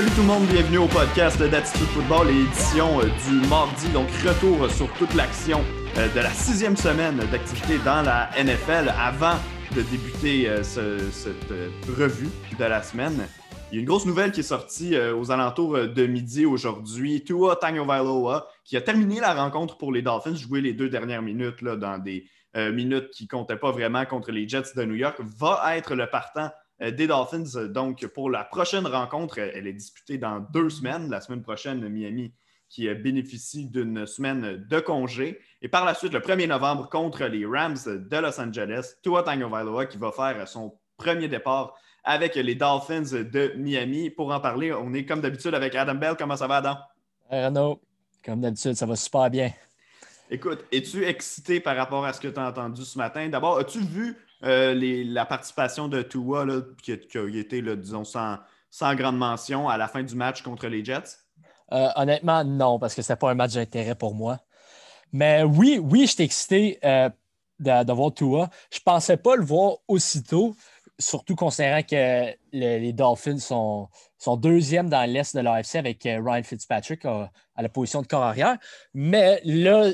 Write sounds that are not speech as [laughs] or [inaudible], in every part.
Salut tout le monde, bienvenue au podcast d'Attitude Football, l'édition euh, du mardi, donc retour sur toute l'action euh, de la sixième semaine d'activité dans la NFL avant de débuter euh, cette revue de la semaine. Il y a une grosse nouvelle qui est sortie aux alentours de midi aujourd'hui. Tua Tagovailoa, qui a terminé la rencontre pour les Dolphins, joué les deux dernières minutes là, dans des minutes qui ne comptaient pas vraiment contre les Jets de New York, va être le partant euh, des Dolphins. Donc, pour la prochaine rencontre, elle est disputée dans deux semaines. La semaine prochaine, Miami qui bénéficie d'une semaine de congé. Et par la suite, le 1er novembre, contre les Rams de Los Angeles, Tua Tagovailoa qui va faire son premier départ avec les Dolphins de Miami. Pour en parler, on est comme d'habitude avec Adam Bell. Comment ça va, Adam? Hey Renaud, comme d'habitude, ça va super bien. Écoute, es-tu excité par rapport à ce que tu as entendu ce matin? D'abord, as-tu vu euh, la participation de Tua, qui, a été, disons, sans, grande mention à la fin du match contre les Jets? Euh, honnêtement, non, parce que ce pas un match d'intérêt pour moi. Mais oui, oui, j'étais excité euh, de, voir Tua. Je ne pensais pas le voir aussitôt, surtout considérant que les Dolphins sont, sont deuxième dans l'Est de l'AFC avec Ryan Fitzpatrick à, la position de corps arrière. Mais là,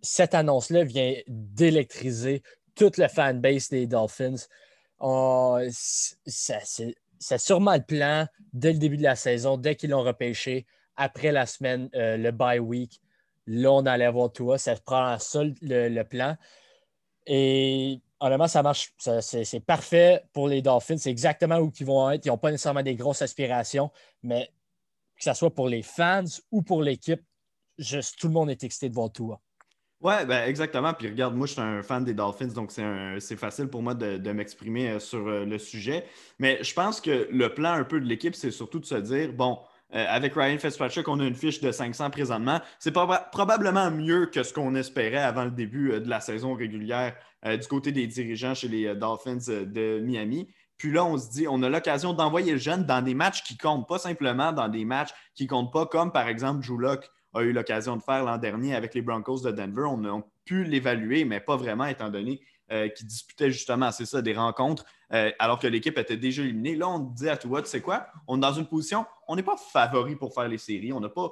cette annonce-là vient d'électriser toute la fanbase des Dolphins. c'est sûrement le plan dès le début de la saison, dès qu'ils l'ont repêché, après la semaine, euh, le bye week. Là, on allait voir toi. Ça prend ça le, plan. Et honnêtement, ça marche. C'est parfait pour les Dolphins. C'est exactement où ils vont être. Ils n'ont pas nécessairement des grosses aspirations, mais que ce soit pour les fans ou pour l'équipe, tout le monde est excité de voir toi. Oui, ben exactement. Puis regarde, moi, je suis un fan des Dolphins, donc c'est facile pour moi de, m'exprimer euh, sur euh, le sujet. Mais je pense que le plan un peu de l'équipe, c'est surtout de se dire, bon, euh, avec Ryan Fitzpatrick, on a une fiche de 500 présentement. C'est probablement mieux que ce qu'on espérait avant le début de la saison régulière du côté des dirigeants chez les Dolphins de Miami. Puis là, on se dit, on a l'occasion d'envoyer le jeune dans des matchs qui comptent, pas simplement dans des matchs qui comptent pas, comme par exemple Drew Locke a eu l'occasion de faire l'an dernier avec les Broncos de Denver. On a pu l'évaluer, mais pas vraiment, étant donné euh, qu'il disputait justement, c'est ça, des rencontres, euh, alors que l'équipe était déjà éliminée. Là, on dit à toi, tu sais quoi, on est dans une position, on n'est pas favori pour faire les séries, on n'a pas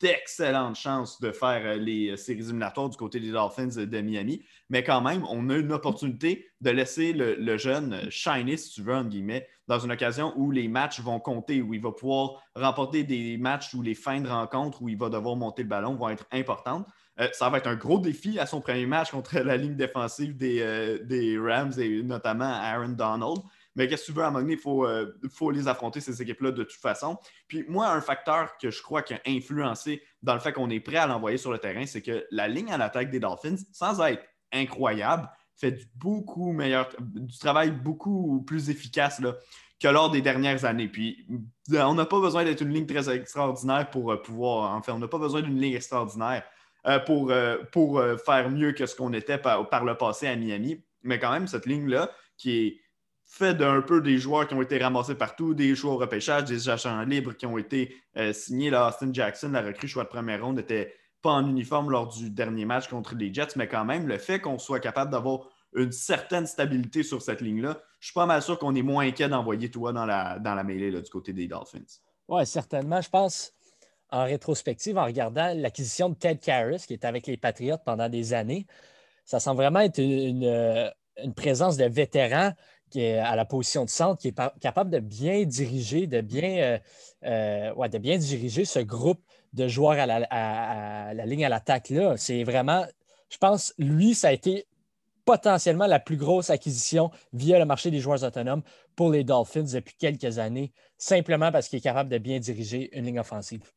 d'excellentes chances de faire euh, les séries éliminatoires du côté des Dolphins de Miami, mais quand même, on a une opportunité de laisser le, jeune shiny, si tu veux, guillemets, dans une occasion où les matchs vont compter, où il va pouvoir remporter des matchs où les fins de rencontre, où il va devoir monter le ballon, vont être importantes. Euh, ça va être un gros défi à son premier match contre la ligne défensive des, euh, Rams et notamment Aaron Donald. Mais qu'est-ce que tu veux, à un moment donné, il faut, les affronter, ces équipes-là, de toute façon. Puis moi, un facteur que je crois qui a influencé dans le fait qu'on est prêt à l'envoyer sur le terrain, c'est que la ligne à l'attaque des Dolphins, sans être incroyable, fait du beaucoup meilleur, du travail beaucoup plus efficace que lors des dernières années. Puis on n'a pas besoin d'être une ligne très extraordinaire pour euh, pouvoir, en on n'a pas besoin d'une ligne extraordinaire euh, pour, euh, pour euh, faire mieux que ce qu'on était par, le passé à Miami. Mais quand même, cette ligne-là, qui est faite d'un peu des joueurs qui ont été ramassés partout, des joueurs au repêchage, des agents libres qui ont été signés. Là, Austin Jackson, la recrue choix de première ronde, n'était pas en uniforme lors du dernier match contre les Jets, mais quand même, le fait qu'on soit capable d'avoir une certaine stabilité sur cette ligne-là, je suis pas mal sûr qu'on est moins inquiet d'envoyer toi dans la, dans la mêlée du côté des Dolphins. Oui, certainement. Je pense en rétrospective, en regardant l'acquisition de Ted Karras, qui est avec les Patriots pendant des années, ça semble vraiment être une, euh, présence de vétéran qui est à la position de centre, qui est capable de bien diriger, de bien, euh, euh, de bien diriger ce groupe de joueurs à la, ligne à l'attaque. là. C'est vraiment, je pense, lui, ça a été potentiellement la plus grosse acquisition via le marché des joueurs autonomes pour les Dolphins depuis quelques années, simplement parce qu'il est capable de bien diriger une ligne offensive.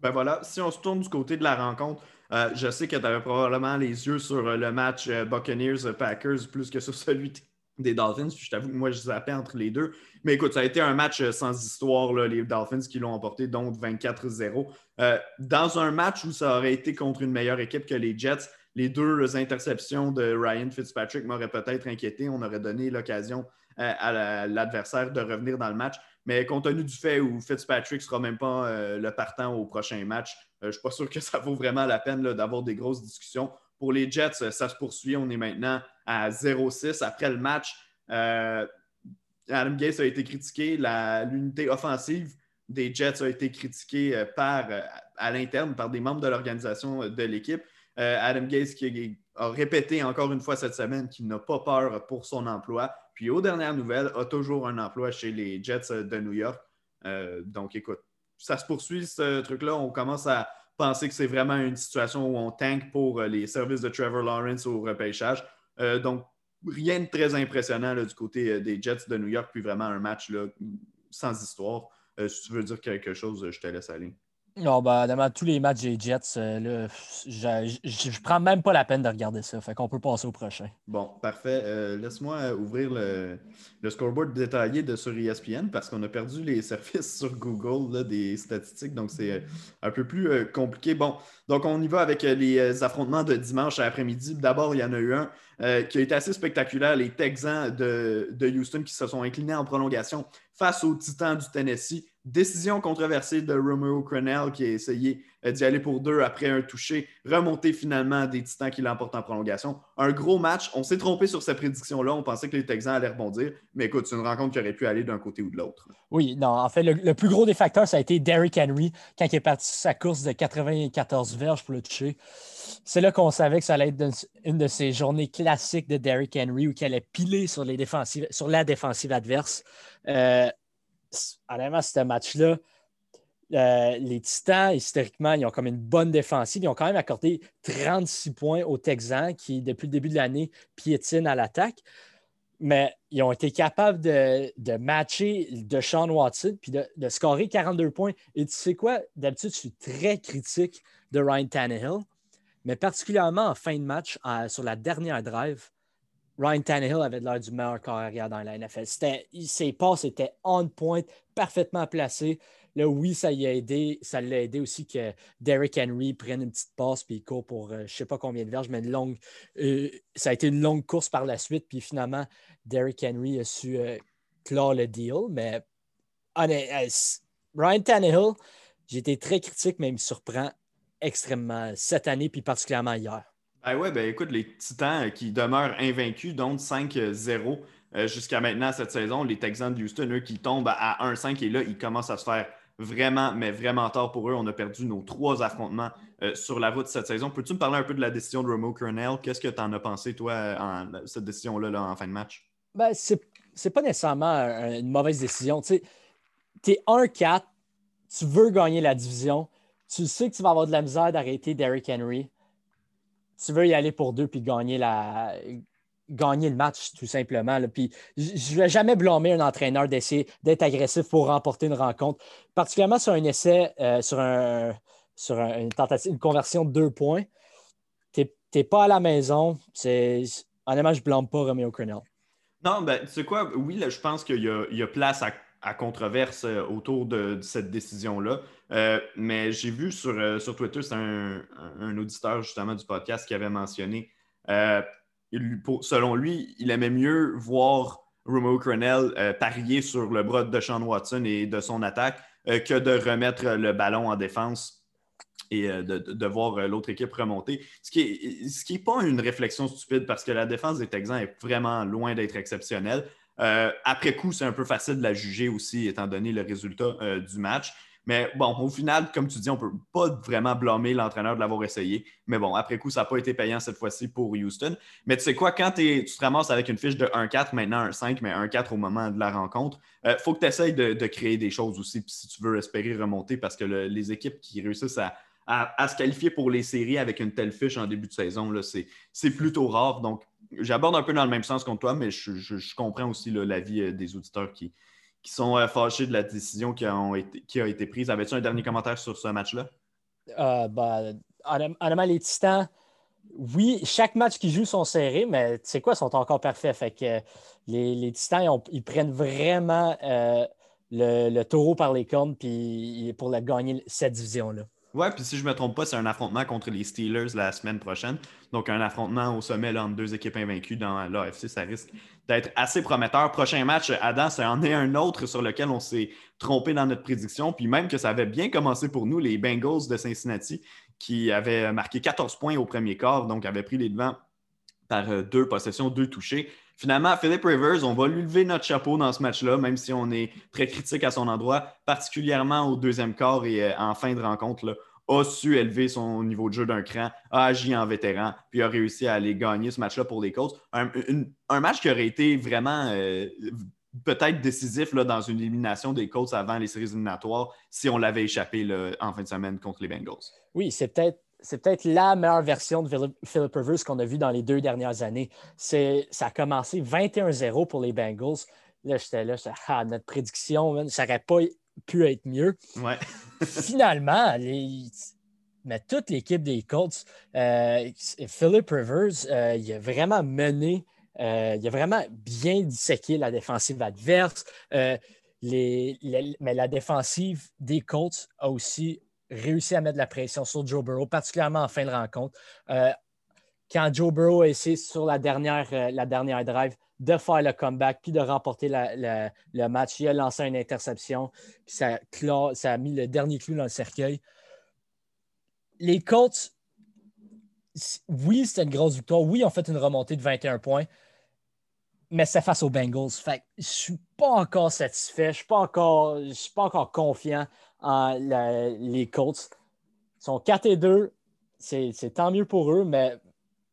Ben voilà, si on se tourne du côté de la rencontre, euh, je sais que tu avais probablement les yeux sur euh, le match euh, Buccaneers-Packers plus que sur celui des Dolphins. Je t'avoue que moi, je zappais entre les deux. Mais écoute, ça a été un match sans histoire, les Dolphins qui l'ont emporté, donc 24-0. dans un match où ça aurait été contre une meilleure équipe que les Jets, les deux interceptions de Ryan Fitzpatrick m'auraient peut-être inquiété. On aurait donné l'occasion à l'adversaire de revenir dans le match. Mais compte tenu du fait où Fitzpatrick ne sera même pas euh, le partant au prochain match, euh, je ne suis pas sûr que [laughs] ça vaut vraiment la peine d'avoir des grosses discussions. Pour les Jets, ça se poursuit. On est maintenant à 0-6. Après le match, euh, Adam Gase a été critiqué. L'unité offensive des Jets a été critiqué par, à l'interne par des membres de l'organisation de l'équipe. Adam Gaze qui a répété encore une fois cette semaine qu'il n'a pas peur pour son emploi. Puis aux dernières nouvelles, a toujours un emploi chez les Jets de New York. donc écoute, ça se poursuit ce truc-là. On commence à penser que c'est vraiment une situation où on tank pour les services de Trevor Lawrence au repêchage. donc rien de très impressionnant du côté euh, des Jets de New York, puis vraiment un match sans histoire. Euh, si tu veux dire quelque chose, je te laisse aller. Non, ben, dans tous les matchs des Jets, euh, je, je, prends même pas la peine de regarder ça. Fait qu'on peut passer au prochain. Bon, parfait. Laisse-moi ouvrir le, scoreboard détaillé de sur ESPN parce qu'on a perdu les [laughs] services sur Google des statistiques, donc c'est un peu plus compliqué. Bon, donc on y va avec les affrontements de dimanche après-midi. D'abord, il y en a eu un euh, qui a été assez spectaculaire, les Texans de, Houston qui se sont inclinés en prolongation face aux Titans du Tennessee. Décision controversée de Romeo Crenell qui a essayé euh, d'y aller pour deux après un toucher, remonté finalement des Titans qui l'emportent en prolongation. Un gros match. On s'est trompé sur cette prédiction-là. On pensait que les Texans allaient rebondir, mais écoute, c'est une rencontre qui aurait pu aller d'un côté ou de l'autre. Oui, non, en fait, le, plus gros des facteurs, ça a été Derrick Henry quand il est parti sa course de 94 verges pour le toucher c'est là qu'on savait que ça allait être une de ces journées classiques de Derrick Henry où il allait piler sur, les défensives, sur la défensive adverse. Euh, honnêtement, ce match-là, euh, les Titans, historiquement, ils ont comme une bonne défensive. Ils ont quand même accordé 36 points aux Texans qui, depuis le début de l'année, piétinent à l'attaque. Mais ils ont été capables de, matcher de Watson puis de, de, scorer 42 points. Et tu sais quoi? D'habitude, je suis très critique de Ryan Tannehill. Mais particulièrement en fin de match, sur la dernière drive, Ryan Tannehill avait l'air du meilleur carrière dans la NFL. Ses passes étaient on point, parfaitement placées. Là, oui, ça y a aidé. Ça l'a aidé aussi que Derrick Henry prenne une petite passe puis il court pour euh, je ne sais pas combien de verges, mais une longue. Euh, ça a été une longue course par la suite. Puis finalement, Derrick Henry a su euh, clore le deal. Mais Ryan Tannehill, j'ai été très critique, mais il me surprend extrêmement cette année, puis particulièrement hier. Ben ouais, ben écoute, les Titans euh, qui demeurent invaincus, donc 5-0 euh, jusqu'à maintenant cette saison, les Texans de Houston, eux, qui tombent à 1-5 et là, ils commencent à se faire vraiment, mais vraiment tard pour eux. On a perdu nos trois affrontements euh, sur la route cette saison. Peux-tu me parler un peu de la décision de Romo Kernel? Qu'est-ce que tu en as pensé, toi, en cette décision-là en fin de match? Ben, c'est pas nécessairement une mauvaise décision. Tu es 1-4, tu veux gagner la division tu sais que tu vas avoir de la misère d'arrêter Derrick Henry. Tu veux y aller pour deux puis gagner, la... gagner le match, tout simplement. Puis je ne vais jamais blâmer un entraîneur d'essayer d'être agressif pour remporter une rencontre, particulièrement sur un essai, euh, sur, un, sur une tentative, une conversion de deux points. Tu n'es pas à la maison. Honnêtement, je ne blâme pas Romeo Crennel. Non, ben, tu sais quoi, oui, là, je pense qu'il y, y, a place à à controverse euh, autour de, cette décision-là. Euh, mais j'ai vu sur, euh, sur Twitter, c'est un, auditeur justement du podcast qui avait mentionné, selon lui, il aimait mieux voir Romeo Cronell parier sur le bras de Sean Watson et de son attaque que de remettre le ballon en défense et de, voir l'autre équipe remonter. Ce qui n'est pas une réflexion stupide parce que la défense des Texans est vraiment loin d'être exceptionnelle. Euh, après coup, c'est un peu facile de la juger aussi, étant donné le résultat euh, du match. Mais bon, au final, comme tu dis, on ne peut pas vraiment blâmer l'entraîneur de l'avoir essayé. Mais bon, après coup, ça n'a pas été payant cette fois-ci pour Houston. Mais tu sais quoi, quand tu te ramasses avec une fiche de 1-4, maintenant 1-5, mais 1-4 au moment de la rencontre, il euh, faut que tu essayes de, créer des choses aussi si tu veux espérer remonter parce que les équipes qui réussissent à, se qualifier pour les séries avec une telle fiche en début de saison, c'est plutôt rare. Donc, j'aborde un peu dans le même sens que toi, mais je, comprends aussi l'avis euh, des auditeurs qui, qui sont euh, fâchés de la décision qui, été, qui a été prise. Avais-tu un dernier commentaire sur ce match-là? Euh, bah, honnêtement, les Titans, oui, chaque match qu'ils jouent sont serrés, mais tu sais quoi, ils sont encore parfaits. Fait que les, Titans, ils, prennent vraiment le, taureau par les cornes puis pour la, gagner cette division-là. Ouais, puis si je ne me trompe pas, c'est un affrontement contre les Steelers la semaine prochaine. Donc, un affrontement au sommet entre deux équipes invaincues dans l'AFC, ça risque d'être assez prometteur. Prochain match, Adam, c'est en est un autre sur lequel on s'est trompé dans notre prédiction. Puis même que ça avait bien commencé pour nous, les Bengals de Cincinnati, qui avaient marqué 14 points au premier quart, donc avaient pris les devants par euh, deux possessions, deux touchés. Finalement, Philip Rivers, on va lui lever notre chapeau dans ce match-là, même si on est très critique à son endroit, particulièrement au deuxième quart et euh, en fin de rencontre. Là, a su élever son niveau de jeu d'un cran, a agi en vétéran, puis a réussi à aller gagner ce match-là pour les Colts. Un, match qui aurait été vraiment euh, peut-être décisif dans une élimination des Colts avant les séries éliminatoires si on l'avait échappé en fin de semaine contre les Bengals. Oui, c'est peut-être c'est peut-être la meilleure version de Philip Rivers qu'on a vu dans les deux dernières années. Ça a commencé 21-0 pour les Bengals. Là, j'étais là, ah, notre prédiction, ça n'aurait pas pu être mieux. Ouais. [laughs] Finalement, mais toute l'équipe des Colts, euh, Philip Rivers, euh, il a vraiment mené euh, il a vraiment bien disséqué la défensive adverse. Mais la défensive des Colts a aussi réussi à mettre de la pression sur Joe Burrow, particulièrement en fin de rencontre. Euh, quand Joe Burrow a essayé sur la dernière, la dernière drive de faire le comeback puis de remporter le match, il a lancé une interception, puis ça, ça a mis le dernier clou dans le cercueil. Les Colts, oui, c'était une grosse victoire. Oui, ont fait une remontée de 21 points mais c'est face aux Bengals. Fait je ne suis pas encore satisfait. Je ne suis pas encore confiant les Colts. Sont 4 et 2. C'est, tant mieux pour eux, mais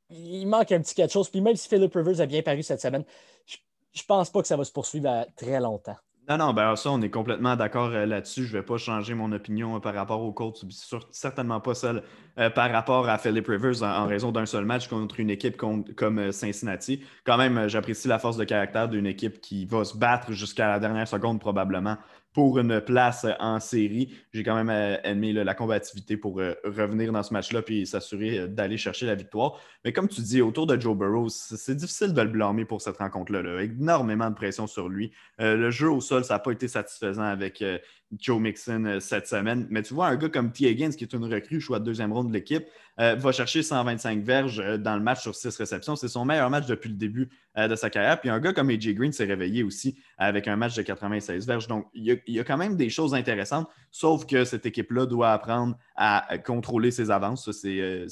il manque un petit quelque chose. Puis même si Philip Rivers a bien paru cette semaine, je ne pense pas que ça va se poursuivre très longtemps. Non, non, ben ça, on est complètement d'accord euh, là-dessus. Je ne vais pas changer mon opinion euh, par rapport aux Colts, certainement pas celle euh, par rapport à Philip Rivers en, raison d'un seul match contre une équipe comme Cincinnati. Quand même, j'apprécie la force de caractère d'une équipe qui va se battre jusqu'à la dernière seconde probablement pour une place en série. J'ai quand même euh, aimé la combativité pour euh, revenir dans ce match-là et s'assurer euh, d'aller chercher la victoire. Mais comme tu dis, autour de Joe Burrow, c'est difficile de le blâmer pour cette rencontre-là. Énormément de pression sur lui. le jeu au sol, ça n'a pas été satisfaisant avec Joe Mixon euh, cette semaine. Mais tu vois, un gars comme T. Higgins, qui est une recrue, choix de deuxième ronde de l'équipe, euh, va chercher 125 verges euh, dans le match sur 6 réceptions. C'est son meilleur match depuis le début de sa carrière. Puis un gars comme AJ Green s'est réveillé aussi avec un match de 96 verges. Donc, il y, a, quand même des choses intéressantes, sauf que cette équipe-là doit apprendre à contrôler ses avances. C'est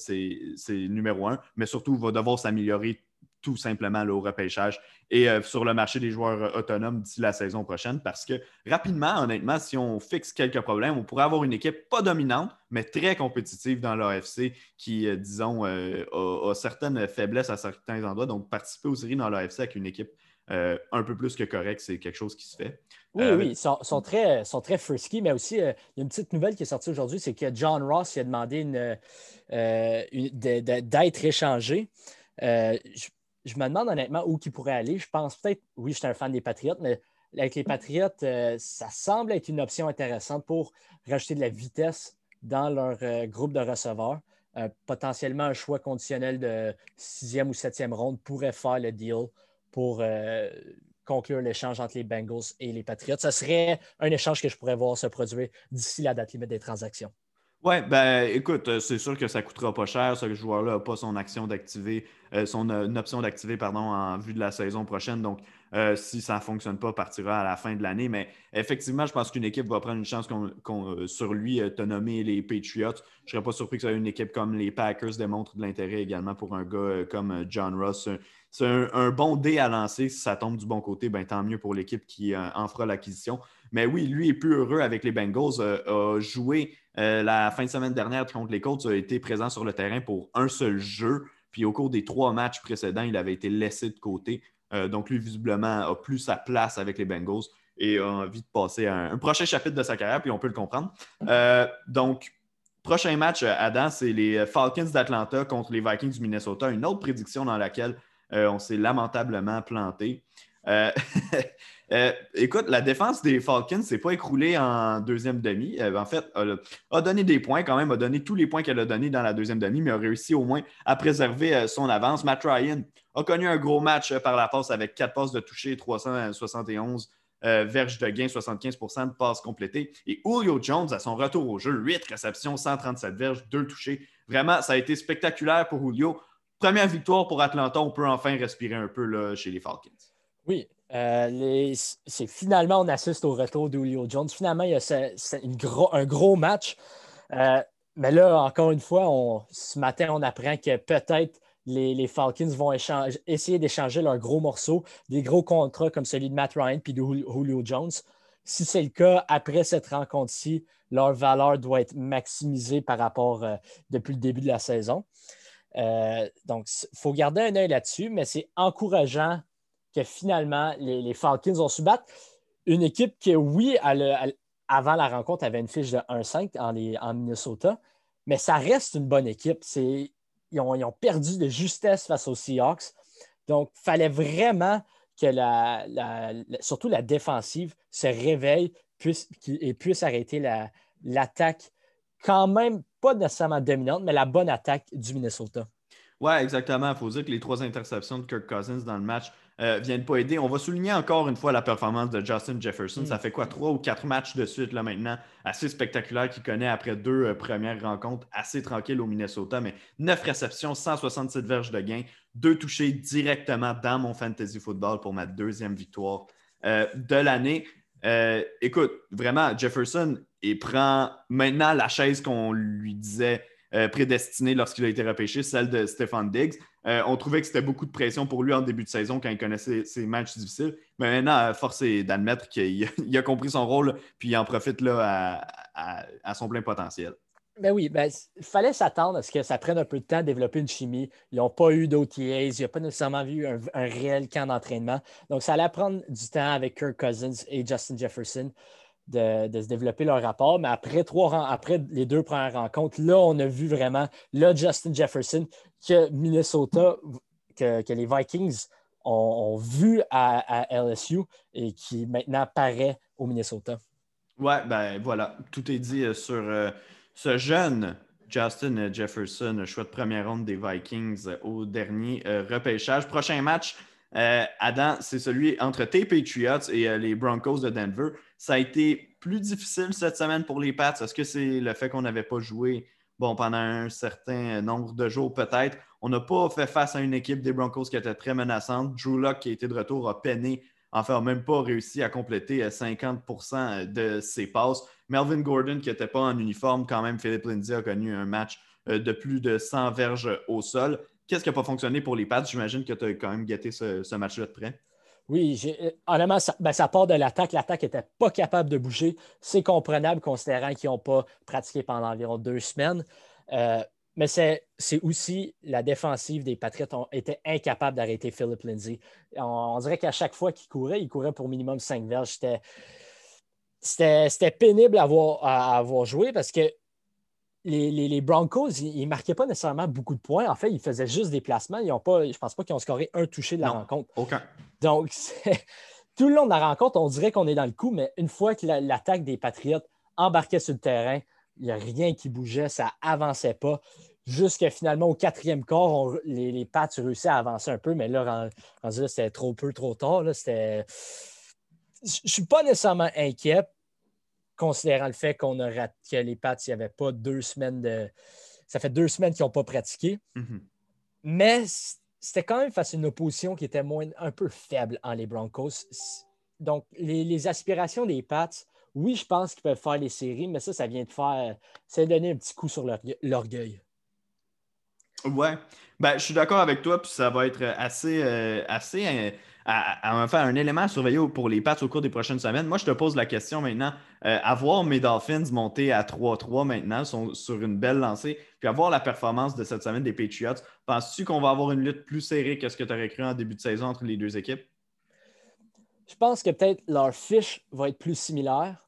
numéro un, mais surtout va devoir s'améliorer tout simplement au repêchage et euh, sur le marché des joueurs euh, autonomes d'ici la saison prochaine. Parce que rapidement, honnêtement, si on fixe quelques problèmes, on pourrait avoir une équipe pas dominante, mais très compétitive dans l'AFC qui, euh, disons, a, certaines faiblesses à certains endroits. Donc, participer aux séries dans l'AFC avec une équipe un peu plus que correcte, c'est quelque chose qui se fait. Oui, oui, ils sont, très, sont très frisky, mais aussi, il y a une petite nouvelle qui est sortie aujourd'hui, c'est que John Ross a demandé d'être échangé je me demande honnêtement où il pourrait aller. Je pense peut-être, oui, je suis un fan des Patriotes, mais avec les Patriotes, euh, ça semble être une option intéressante pour rajouter de la vitesse dans leur euh, groupe de receveurs. Euh, potentiellement, un choix conditionnel de sixième ou septième ronde pourrait faire le deal pour conclure l'échange entre les Bengals et les Patriots. Ce serait un échange que je pourrais voir se produire d'ici la date limite des transactions. Oui, ben écoute, euh, c'est sûr que ça coûtera pas cher. Ce joueur-là n'a pas son action d'activer, euh, son euh, option d'activer, pardon, en vue de la saison prochaine. Donc, si ça ne fonctionne pas, partira à la fin de l'année. Mais effectivement, je pense qu'une équipe va prendre une chance sur lui. te nommer les Patriots. Je ne serais pas surpris que ça une équipe comme les Packers démontre de l'intérêt également pour un gars comme John Ross. C'est un, bon dé à lancer. Si ça tombe du bon côté, ben, tant mieux pour l'équipe qui en fera l'acquisition. Mais oui, lui est plus heureux avec les Bengals, a joué euh, la fin de semaine dernière contre les Colts a été présent sur le terrain pour un seul jeu. Puis au cours des trois matchs précédents, il avait été laissé de côté. Euh, donc lui, visiblement, a plus sa place avec les Bengals et a envie de passer un, prochain chapitre de sa carrière, puis on peut le comprendre. Euh, donc, prochain match, Adam, c'est les Falcons d'Atlanta contre les Vikings du Minnesota. Une autre prédiction dans laquelle on s'est lamentablement planté. [laughs] Euh, écoute, la défense des Falcons s'est pas écroulée en deuxième demi. Euh, en fait, elle a donné des points quand même, a donné tous les points qu'elle a donnés dans la deuxième demi, mais a réussi au moins à préserver euh, son avance. Matt Ryan a connu un gros match par la passe avec quatre passes de toucher, 371 verges de gain, 75% de passes complétées. Et Julio Jones, à son retour au jeu, 8 réceptions, 137 verges, 2 touchés. Vraiment, ça a été spectaculaire pour Julio. Première victoire pour Atlanta, on peut enfin respirer un peu là, chez les Falcons. Oui, euh, finalement, on assiste au retour d'Ulio Jones. Finalement, il y a un gros match. Euh, mais là, encore une fois, ce matin, on apprend que peut-être les, Falcons vont essayer d'échanger leurs gros morceaux, des gros contrats comme celui de Matt Ryan puis de Julio Jones. Si c'est le cas, après cette rencontre-ci, leur valeur doit être maximisée par rapport euh, depuis le début de la saison. Donc, il faut garder un œil là-dessus, mais c'est encourageant que finalement, les, Falcons ont su battre une équipe qui, oui, avant la rencontre, avait une fiche de 1-5 en, Minnesota, mais ça reste une bonne équipe. Ils ont, ils ont, perdu de justesse face aux Seahawks. Donc, il fallait vraiment que la, surtout la défensive se réveille puisse, et puisse arrêter l'attaque quand même pas nécessairement dominante, mais la bonne attaque du Minnesota. Oui, exactement. Il faut dire que les trois interceptions de Kirk Cousins dans le match euh, viennent pas aider. On va souligner encore une fois la performance de Justin Jefferson. Mm. Ça fait quoi, trois ou quatre matchs de suite là maintenant, assez spectaculaire qu'il connaît après deux euh, premières rencontres assez tranquilles au Minnesota. Mais neuf réceptions, 167 verges de gain, deux touchés directement dans mon fantasy football pour ma deuxième victoire euh, de l'année. écoute, vraiment, Jefferson, il prend maintenant la chaise qu'on lui disait euh, prédestiné lorsqu'il a été repêché, celle de Stefan Diggs. Euh, on trouvait que c'était beaucoup de pression pour lui en début de saison quand il connaissait ses matchs difficiles. Mais maintenant, force est d'admettre qu'il a, compris son rôle puis il en profite à, son plein potentiel. Ben oui, ben, il fallait s'attendre à ce que ça prenne un peu de temps à développer une chimie. Ils n'ont pas eu d'OTAs, il n'y a pas nécessairement vu un réel camp d'entraînement. Donc, ça allait prendre du temps avec Kirk Cousins et Justin Jefferson de, se développer leur rapport. Mais après, trois, après les deux premières rencontres, là, on a vu vraiment, là, Justin Jefferson, que Minnesota, que, les Vikings ont, vu à, LSU et qui maintenant paraît au Minnesota. Ouais, ben voilà, tout est dit euh, sur euh, ce jeune Justin Jefferson, choix de première ronde des Vikings euh, au dernier repêchage. Prochain match, Adam, c'est celui entre tes Patriots et les Broncos de Denver. Ça a été plus difficile cette semaine pour les Pats. Est-ce que c'est le fait qu'on n'avait pas joué bon, pendant un certain nombre de jours peut-être? On n'a pas fait face à une équipe des Broncos qui était très menaçante. Drew Locke, qui était de retour, a peiné. Enfin, n'a même pas réussi à compléter 50% euh, de ses passes. Melvin Gordon, qui n'était pas en uniforme, quand même, Philippe Lindsay a connu un match euh, de plus de 100 verges au sol. Qu'est-ce qui n'a pas fonctionné pour les Pats? J'imagine que tu as quand même gâté ce, match-là de près. Oui, euh, honnêtement, ben, ça, part de l'attaque. L'attaque n'était pas capable de bouger. C'est comprenable considérant qu'ils n'ont pas pratiqué pendant environ deux semaines. Euh, mais c'est aussi la défensive des Patriots ont été incapables d'arrêter Philip Lindsay. On, dirait qu'à chaque fois qu'il courait, il courait pour minimum cinq verges. C'était pénible à avoir, à avoir joué parce que les, Broncos, ils ne marquaient pas nécessairement beaucoup de points. En fait, ils faisaient juste des placements. Ils ont pas, je ne pense pas qu'ils ont scoré un touché de la rencontre. Aucun. Donc, [laughs] tout le long de la rencontre, on dirait qu'on est dans le coup, mais une fois que l'attaque des Patriots embarquait sur le terrain, il n'y a rien qui bougeait, ça n'avançait pas. Jusqu'à finalement, au quatrième quart, les, les Pats réussi à avancer un peu, mais là, c'était trop peu, trop tard. Je ne suis pas nécessairement inquiet considérant le fait qu'on a que les Pats, il n'y avait pas deux semaines de. Ça fait deux semaines qu'ils n'ont pas pratiqué. Mm-hmm. Mais c'était quand même face à une opposition qui était moins, un peu faible en les Broncos. Donc, les, aspirations des Pats, oui, je pense qu'ils peuvent faire les séries, mais ça, ça vient de faire. Ça donner un petit coup sur l'orgueil. Ouais. Ben, je suis d'accord avec toi, puis ça va être assez, euh, assez à, un élément à surveiller pour les Pats au cours des prochaines semaines. Moi, je te pose la question maintenant. Euh, avoir mes Dolphins monter à 3-3 maintenant, sont sur une belle lancée, puis avoir la performance de cette semaine des Patriots, penses-tu qu'on va avoir une lutte plus serrée que ce que tu aurais cru en début de saison entre les deux équipes? Je pense que peut-être leur fiche va être plus similaire,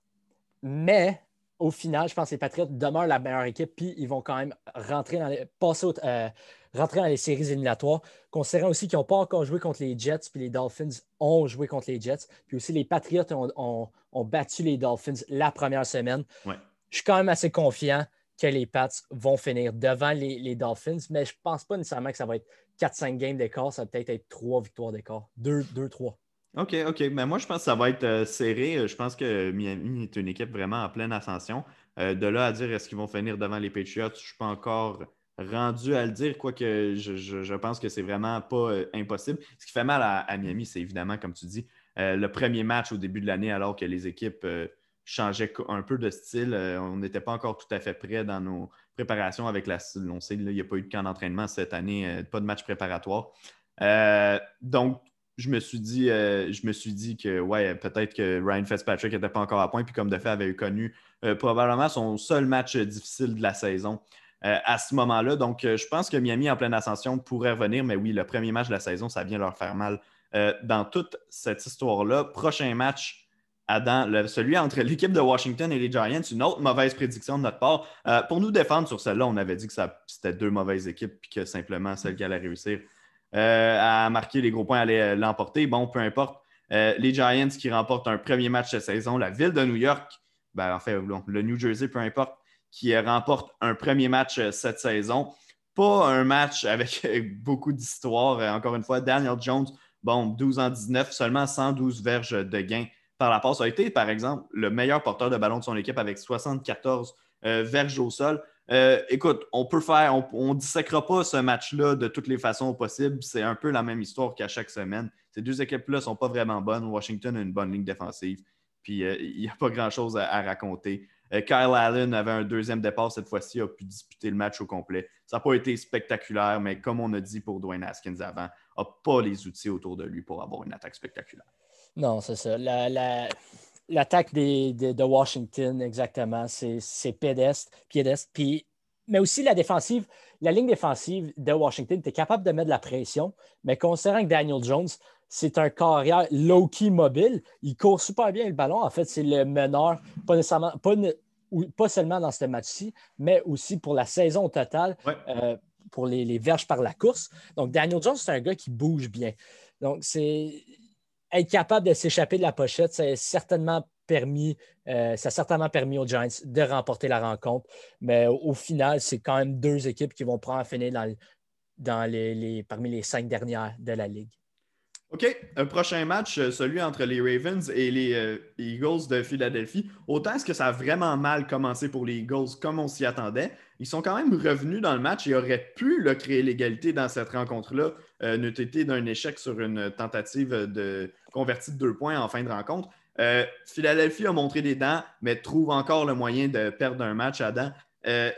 mais au final, je pense que les Patriots demeurent la meilleure équipe, puis ils vont quand même rentrer dans les, passer euh, rentrer dans les séries éliminatoires, considérant aussi qu'ils n'ont pas encore joué contre les Jets, puis les Dolphins ont joué contre les Jets, puis aussi les Patriots ont, battu les Dolphins la première semaine. Je suis quand même assez confiant que les Pats vont finir devant les, Dolphins, mais je ne pense pas nécessairement que ça va être 4-5 games d'écart, ça va peut-être être 3 victoires d'écart, 2-3. OK, OK. Mais moi, je pense que ça va être euh, serré. Je pense que Miami est une équipe vraiment en pleine ascension. Euh, de là à dire est-ce qu'ils vont finir devant les Patriots, je ne suis pas encore rendu à le dire, quoique je, pense que c'est vraiment pas euh, impossible. Ce qui fait mal à, Miami, c'est évidemment, comme tu dis, euh, le premier match au début de l'année, alors que les équipes euh, changeait un peu de style. on n'était pas encore tout à fait prêt dans nos préparations avec la. On sait, il n'y a pas eu de camp d'entraînement cette année, pas de match préparatoire. donc, je me suis dit, je me suis dit que ouais, peut-être que Ryan Fitzpatrick n'était pas encore à point, puis comme de fait avait connu probablement son seul match difficile de la saison. Euh, à ce moment-là. Donc, euh, je pense que Miami en pleine ascension pourrait revenir, mais oui, le premier match de la saison, ça vient leur faire mal euh, dans toute cette histoire-là. Prochain match, Adam, celui entre l'équipe de Washington et les Giants, une autre mauvaise prédiction de notre part. pour nous défendre sur celle-là, on avait dit que c'était deux mauvaises équipes et que simplement celle qui allait réussir à marquer les gros points allait l'emporter. Bon, peu importe. les Giants qui remportent un premier match de saison, la ville de New York, ben, en fait, le New Jersey, peu importe, qui remporte un premier match euh, cette saison. Pas un match avec [laughs] beaucoup d'histoire. Euh, encore une fois, Daniel Jones, bon, 12 en 19, seulement 112 verges de gain par la passe. A été, par exemple, le meilleur porteur de ballon de son équipe avec 74 euh, verges au sol. écoute, on peut faire, on ne dissèquera pas ce match-là de toutes les façons possibles. C'est un peu la même histoire qu'à chaque semaine. Ces deux équipes-là ne sont pas vraiment bonnes. Washington a une bonne ligne défensive. Puis il n'y a pas grand-chose à, raconter. Euh, Kyle Allen avait un deuxième départ cette fois-ci, a pu disputer le match au complet. Ça n'a pas été spectaculaire, mais comme on a dit pour Dwayne Haskins avant, n'a pas les outils autour de lui pour avoir une attaque spectaculaire. Non, c'est ça. L'attaque de, Washington, exactement, c'est pédestre, piédestre. Puis, mais aussi la défensive, la ligne défensive de Washington était capable de mettre de la pression, mais considérant que Daniel Jones, c'est un carrière low-key mobile. Il court super bien le ballon. En fait, c'est le meneur, pas nécessairement, pas, seulement dans ce match-ci, mais aussi pour la saison totale, euh, pour les, verges par la course. Donc, Daniel Jones, c'est un gars qui bouge bien. Donc, c'est être capable de s'échapper de la pochette, ça certainement permis, euh, ça a certainement permis aux Giants de remporter la rencontre. Mais au, final, c'est quand même deux équipes qui vont prendre finir dans, dans les, parmi les cinq dernières de la Ligue. OK, un prochain match, euh, celui entre les Ravens et les euh, Eagles de Philadelphie. Autant est-ce que ça a vraiment mal commencé pour les Eagles comme on s'y attendait. Ils sont quand même revenus dans le match et auraient pu créer l'égalité dans cette rencontre-là, euh, n'eût été d'un échec sur une tentative de convertie de deux points en fin de rencontre. Philadelphie a montré des dents, mais trouve encore le moyen de perdre un match à dents.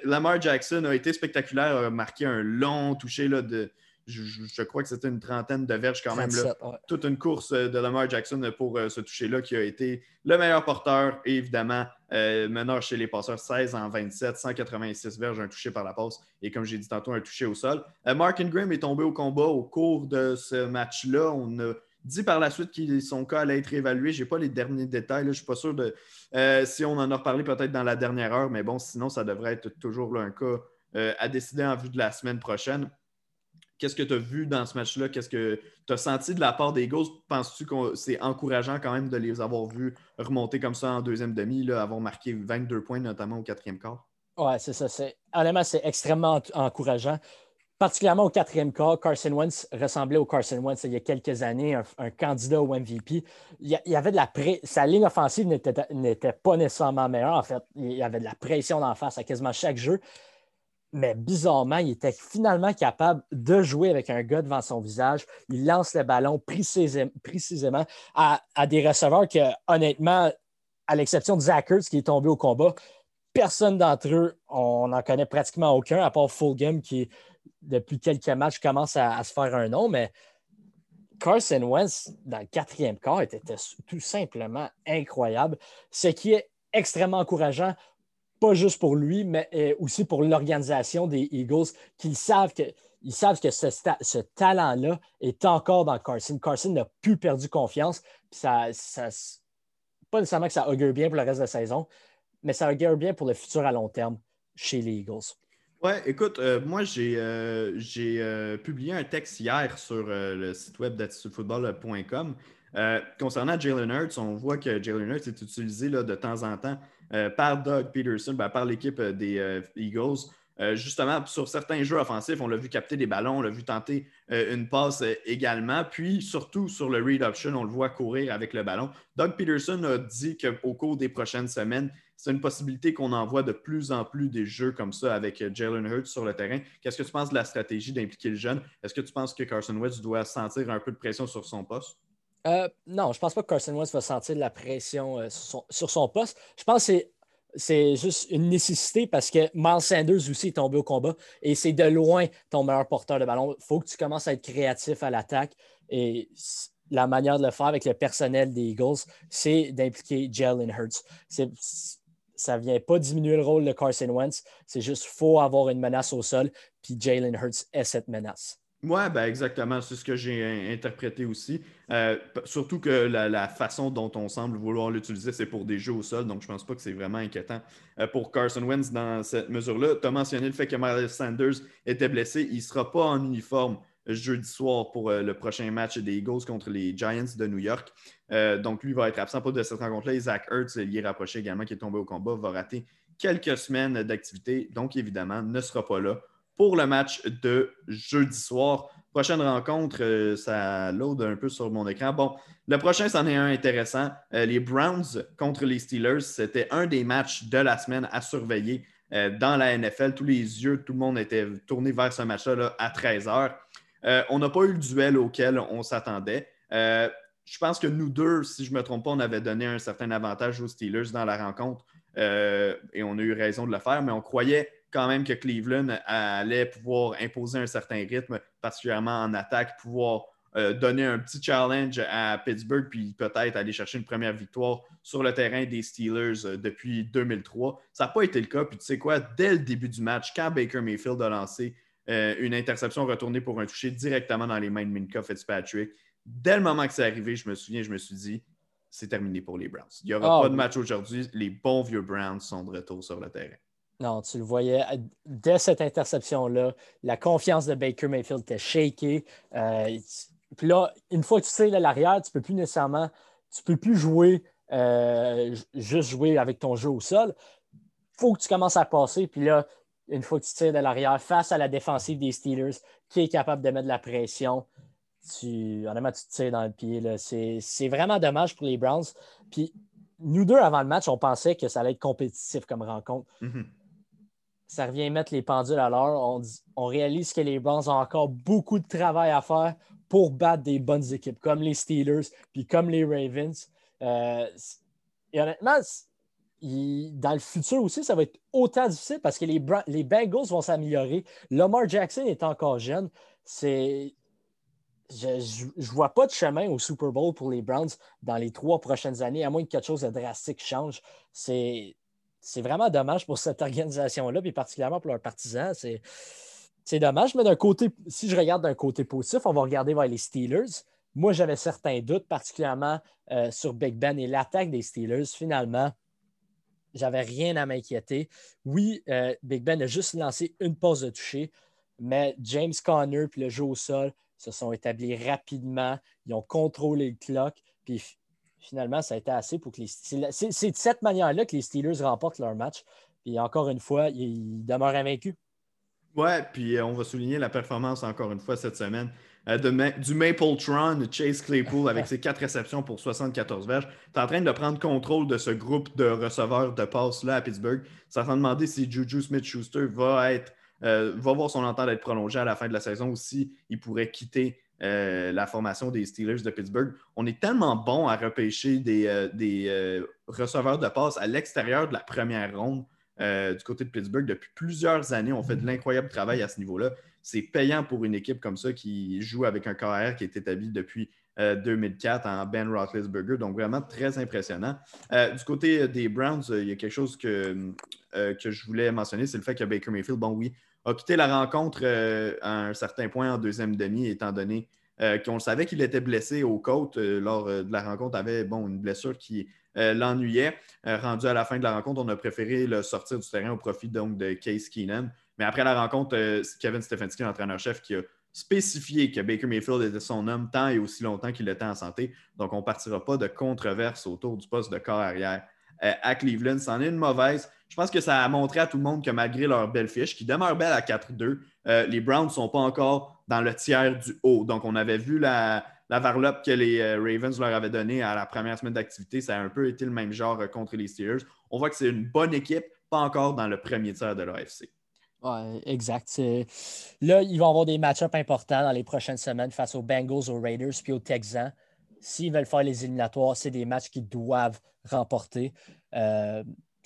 Lamar Jackson a été spectaculaire, a marqué un long toucher là, de, je, crois que c'était une trentaine de verges quand même. Toute une course euh, de Lamar Jackson pour euh, ce toucher-là qui a été le meilleur porteur et évidemment euh, meneur chez les passeurs 16 en 27, 186 verges, un touché par la passe et comme j'ai dit tantôt, un touché au sol. Mark Ingram est tombé au combat au cours de ce match-là. On a dit par la suite que son cas allait être évalué. Je n'ai pas les derniers détails. Je ne suis pas sûr de si on en a reparlé peut-être dans la dernière heure, mais bon, sinon, ça devrait être toujours un cas à décider en vue de la semaine prochaine. Qu'est-ce que tu as vu dans ce match-là? Qu'est-ce que tu as senti de la part des Ghosts? Penses-tu que c'est encourageant quand même de les avoir vus remonter comme ça en deuxième demi, là, avoir marqué 22 points, notamment au quatrième quart? Oui, c'est ça. Honnêtement, c'est extrêmement encourageant. Particulièrement au quatrième quart, Carson Wentz ressemblait au Carson Wentz il y a quelques années, un, candidat au MVP. Il y avait de la. Sa ligne offensive n'était pas nécessairement meilleure. En fait, il y avait de la pression d'en face à quasiment chaque jeu mais bizarrement, il était finalement capable de jouer avec un gars devant son visage. Il lance le ballon précisément, à, des receveurs que, honnêtement, à l'exception de Zach qui est tombé au combat, personne d'entre eux, on n'en connaît pratiquement aucun, à part Fulgham qui, depuis quelques matchs, commence à, se faire un nom. Mais Carson Wentz, dans le quatrième quart, était tout simplement incroyable. Ce qui est extrêmement encourageant pas juste pour lui, mais euh, aussi pour l'organisation des Eagles, qu'ils savent que, ils savent que ce, talent-là est encore dans Carson. Carson n'a plus perdu confiance. Ça, pas nécessairement que ça augure bien pour le reste de la saison, mais ça augure bien pour le futur à long terme chez les Eagles. Ouais, écoute, euh, moi j'ai euh, publié un texte hier sur le site web d'attitudefootball.com concernant Jalen Hurts. On voit que Jalen Hurts est utilisé de temps en temps euh, par Doug Peterson, ben, par l'équipe euh, des euh, Eagles. justement, sur certains jeux offensifs, on l'a vu capter des ballons, on l'a vu tenter une passe également. Puis, surtout sur le read option, on le voit courir avec le ballon. Doug Peterson a dit qu'au cours des prochaines semaines, c'est une possibilité qu'on envoie de plus en plus des jeux comme ça avec Jalen Hurts sur le terrain. Qu'est-ce que tu penses de la stratégie d'impliquer le jeune? Est-ce que tu penses que Carson Wentz doit sentir un peu de pression sur son poste? Euh, non, je pense pas que Carson Wentz va sentir de la pression euh, sur, son, poste. Je pense que c'est juste une nécessité parce que Miles Sanders aussi est tombé au combat et c'est de loin ton meilleur porteur de ballon. Il faut que tu commences à être créatif à l'attaque et la manière de le faire avec le personnel des Eagles, c'est d'impliquer Jalen Hurts. Ça ne vient pas diminuer le rôle de Carson Wentz, c'est juste qu'il faut avoir une menace au sol, puis Jalen Hurts est cette menace. Oui, ben exactement. C'est ce que j'ai interprété aussi. Euh, surtout que la, façon dont on semble vouloir l'utiliser, c'est pour des jeux au sol. Donc, je ne pense pas que c'est vraiment inquiétant euh, pour Carson Wentz dans cette mesure-là. Tu as mentionné le fait que Miles Sanders était blessé. Il ne sera pas en uniforme jeudi soir pour euh, le prochain match des Eagles contre les Giants de New York. donc, lui va être absent pour de cette rencontre-là. Zach Hurts, lié rapproché également, qui est tombé au combat, va rater quelques semaines d'activité. Donc, évidemment, ne sera pas là pour le match de jeudi soir. Prochaine rencontre, euh, ça load un peu sur mon écran. Bon, le prochain, c'en est un intéressant. Euh, les Browns contre les Steelers, c'était un des matchs de la semaine à surveiller euh, dans la NFL. Tous les yeux, tout le monde était tourné vers ce match-là à 13h. on n'a pas eu le duel auquel on s'attendait. je pense que nous deux, si je ne me trompe pas, on avait donné un certain avantage aux Steelers dans la rencontre et on a eu raison de le faire, mais on croyait quand même que Cleveland allait pouvoir imposer un certain rythme, particulièrement en attaque, pouvoir euh, donner un petit challenge à Pittsburgh, puis peut-être aller chercher une première victoire sur le terrain des Steelers euh, depuis 2003. Ça n'a pas été le cas. Puis tu sais quoi, dès le début du match, quand Baker Mayfield a lancé euh, une interception retournée pour un toucher directement dans les mains de Minka Fitzpatrick, dès le moment que c'est arrivé, je me souviens, je me suis dit, c'est terminé pour les Browns. Il n'y aura ah pas de match aujourd'hui. Les bons vieux Browns sont de retour sur le terrain. Non, tu le voyais dès cette interception-là, la confiance de Baker Mayfield était shakée. Euh, puis là, une fois que tu sais l'arrière, tu ne peux plus nécessairement, tu peux plus jouer, euh, juste jouer avec ton jeu au sol. Il faut que tu commences à passer. Puis là, une fois que tu tires de l'arrière, face à la défensive des Steelers, qui est capable de mettre de la pression, tu, honnêtement, tu te tires dans le pied. C'est vraiment dommage pour les Browns. Puis nous deux, avant le match, on pensait que ça allait être compétitif comme rencontre. Mm-hmm ça revient mettre les pendules à l'heure. On, réalise que les Browns ont encore beaucoup de travail à faire pour battre des bonnes équipes comme les Steelers puis comme les Ravens. Euh, et honnêtement, dans le futur aussi, ça va être autant difficile parce que les, les Bengals vont s'améliorer. Lamar Jackson est encore jeune. Je ne vois pas de chemin au Super Bowl pour les Browns dans les trois prochaines années, à moins que quelque chose de drastique change. C'est c'est vraiment dommage pour cette organisation-là, puis particulièrement pour leurs partisans. C'est dommage, mais d'un côté, si je regarde d'un côté positif, on va regarder vers les Steelers. Moi, j'avais certains doutes, particulièrement euh, sur Big Ben et l'attaque des Steelers. Finalement, j'avais rien à m'inquiéter. Oui, euh, Big Ben a juste lancé une pause de toucher, mais James Conner puis le jeu au sol se sont établis rapidement. Ils ont contrôlé le clock. Finalement, ça a été assez pour que les. C'est de cette manière-là que les Steelers remportent leur match. Puis encore une fois, ils demeurent invaincus. Ouais, puis euh, on va souligner la performance encore une fois cette semaine euh, de du Mapletron, Chase Claypool, avec [laughs] ses quatre réceptions pour 74 verges. Tu es en train de prendre contrôle de ce groupe de receveurs de passes-là à Pittsburgh. Ça s'en demander si Juju Smith-Schuster va être. Euh, va voir son entente être prolongé à la fin de la saison ou s'il pourrait quitter euh, la formation des Steelers de Pittsburgh. On est tellement bon à repêcher des, euh, euh, receveurs de passe à l'extérieur de la première ronde du côté de Pittsburgh. Depuis plusieurs années, on fait de l'incroyable travail à ce niveau-là. C'est payant pour une équipe comme ça qui joue avec un carrière qui est établi depuis 2004 en Ben Roethlisberger. Donc, vraiment très impressionnant. du côté des Browns, il y a quelque chose que, que je voulais mentionner, c'est le fait que Baker Mayfield, bon oui, a quitté la rencontre euh, à un certain point en deuxième demi, étant donné euh, qu'on savait qu'il était blessé aux côtes euh, lors de la rencontre, avait bon, une blessure qui l'ennuyait. rendu à la fin de la rencontre, on a préféré le sortir du terrain au profit donc de Case Keenan. Mais après la rencontre, Kevin Stefanski, l'entraîneur-chef, qui a spécifié que Baker Mayfield était son homme tant et aussi longtemps qu'il était en santé. Donc, on ne partira pas de controverse autour du poste de corps arrière à Cleveland. C'en est une mauvaise je pense que ça a montré à tout le monde que malgré leur belle fiche, qui demeure belle à 4-2, euh, les Browns ne sont pas encore dans le tiers du haut. Donc, on avait vu la, varlope que les euh, Ravens leur avaient donnée à la première semaine d'activité. Ça a un peu été le même genre euh, contre les Steelers. On voit que c'est une bonne équipe, pas encore dans le premier tiers de l'AFC. Oui, exact. Là, ils vont avoir des match-ups importants dans les prochaines semaines face aux Bengals, aux Raiders puis aux Texans. s'ils veulent faire les éliminatoires, c'est des matchs qu'ils doivent remporter.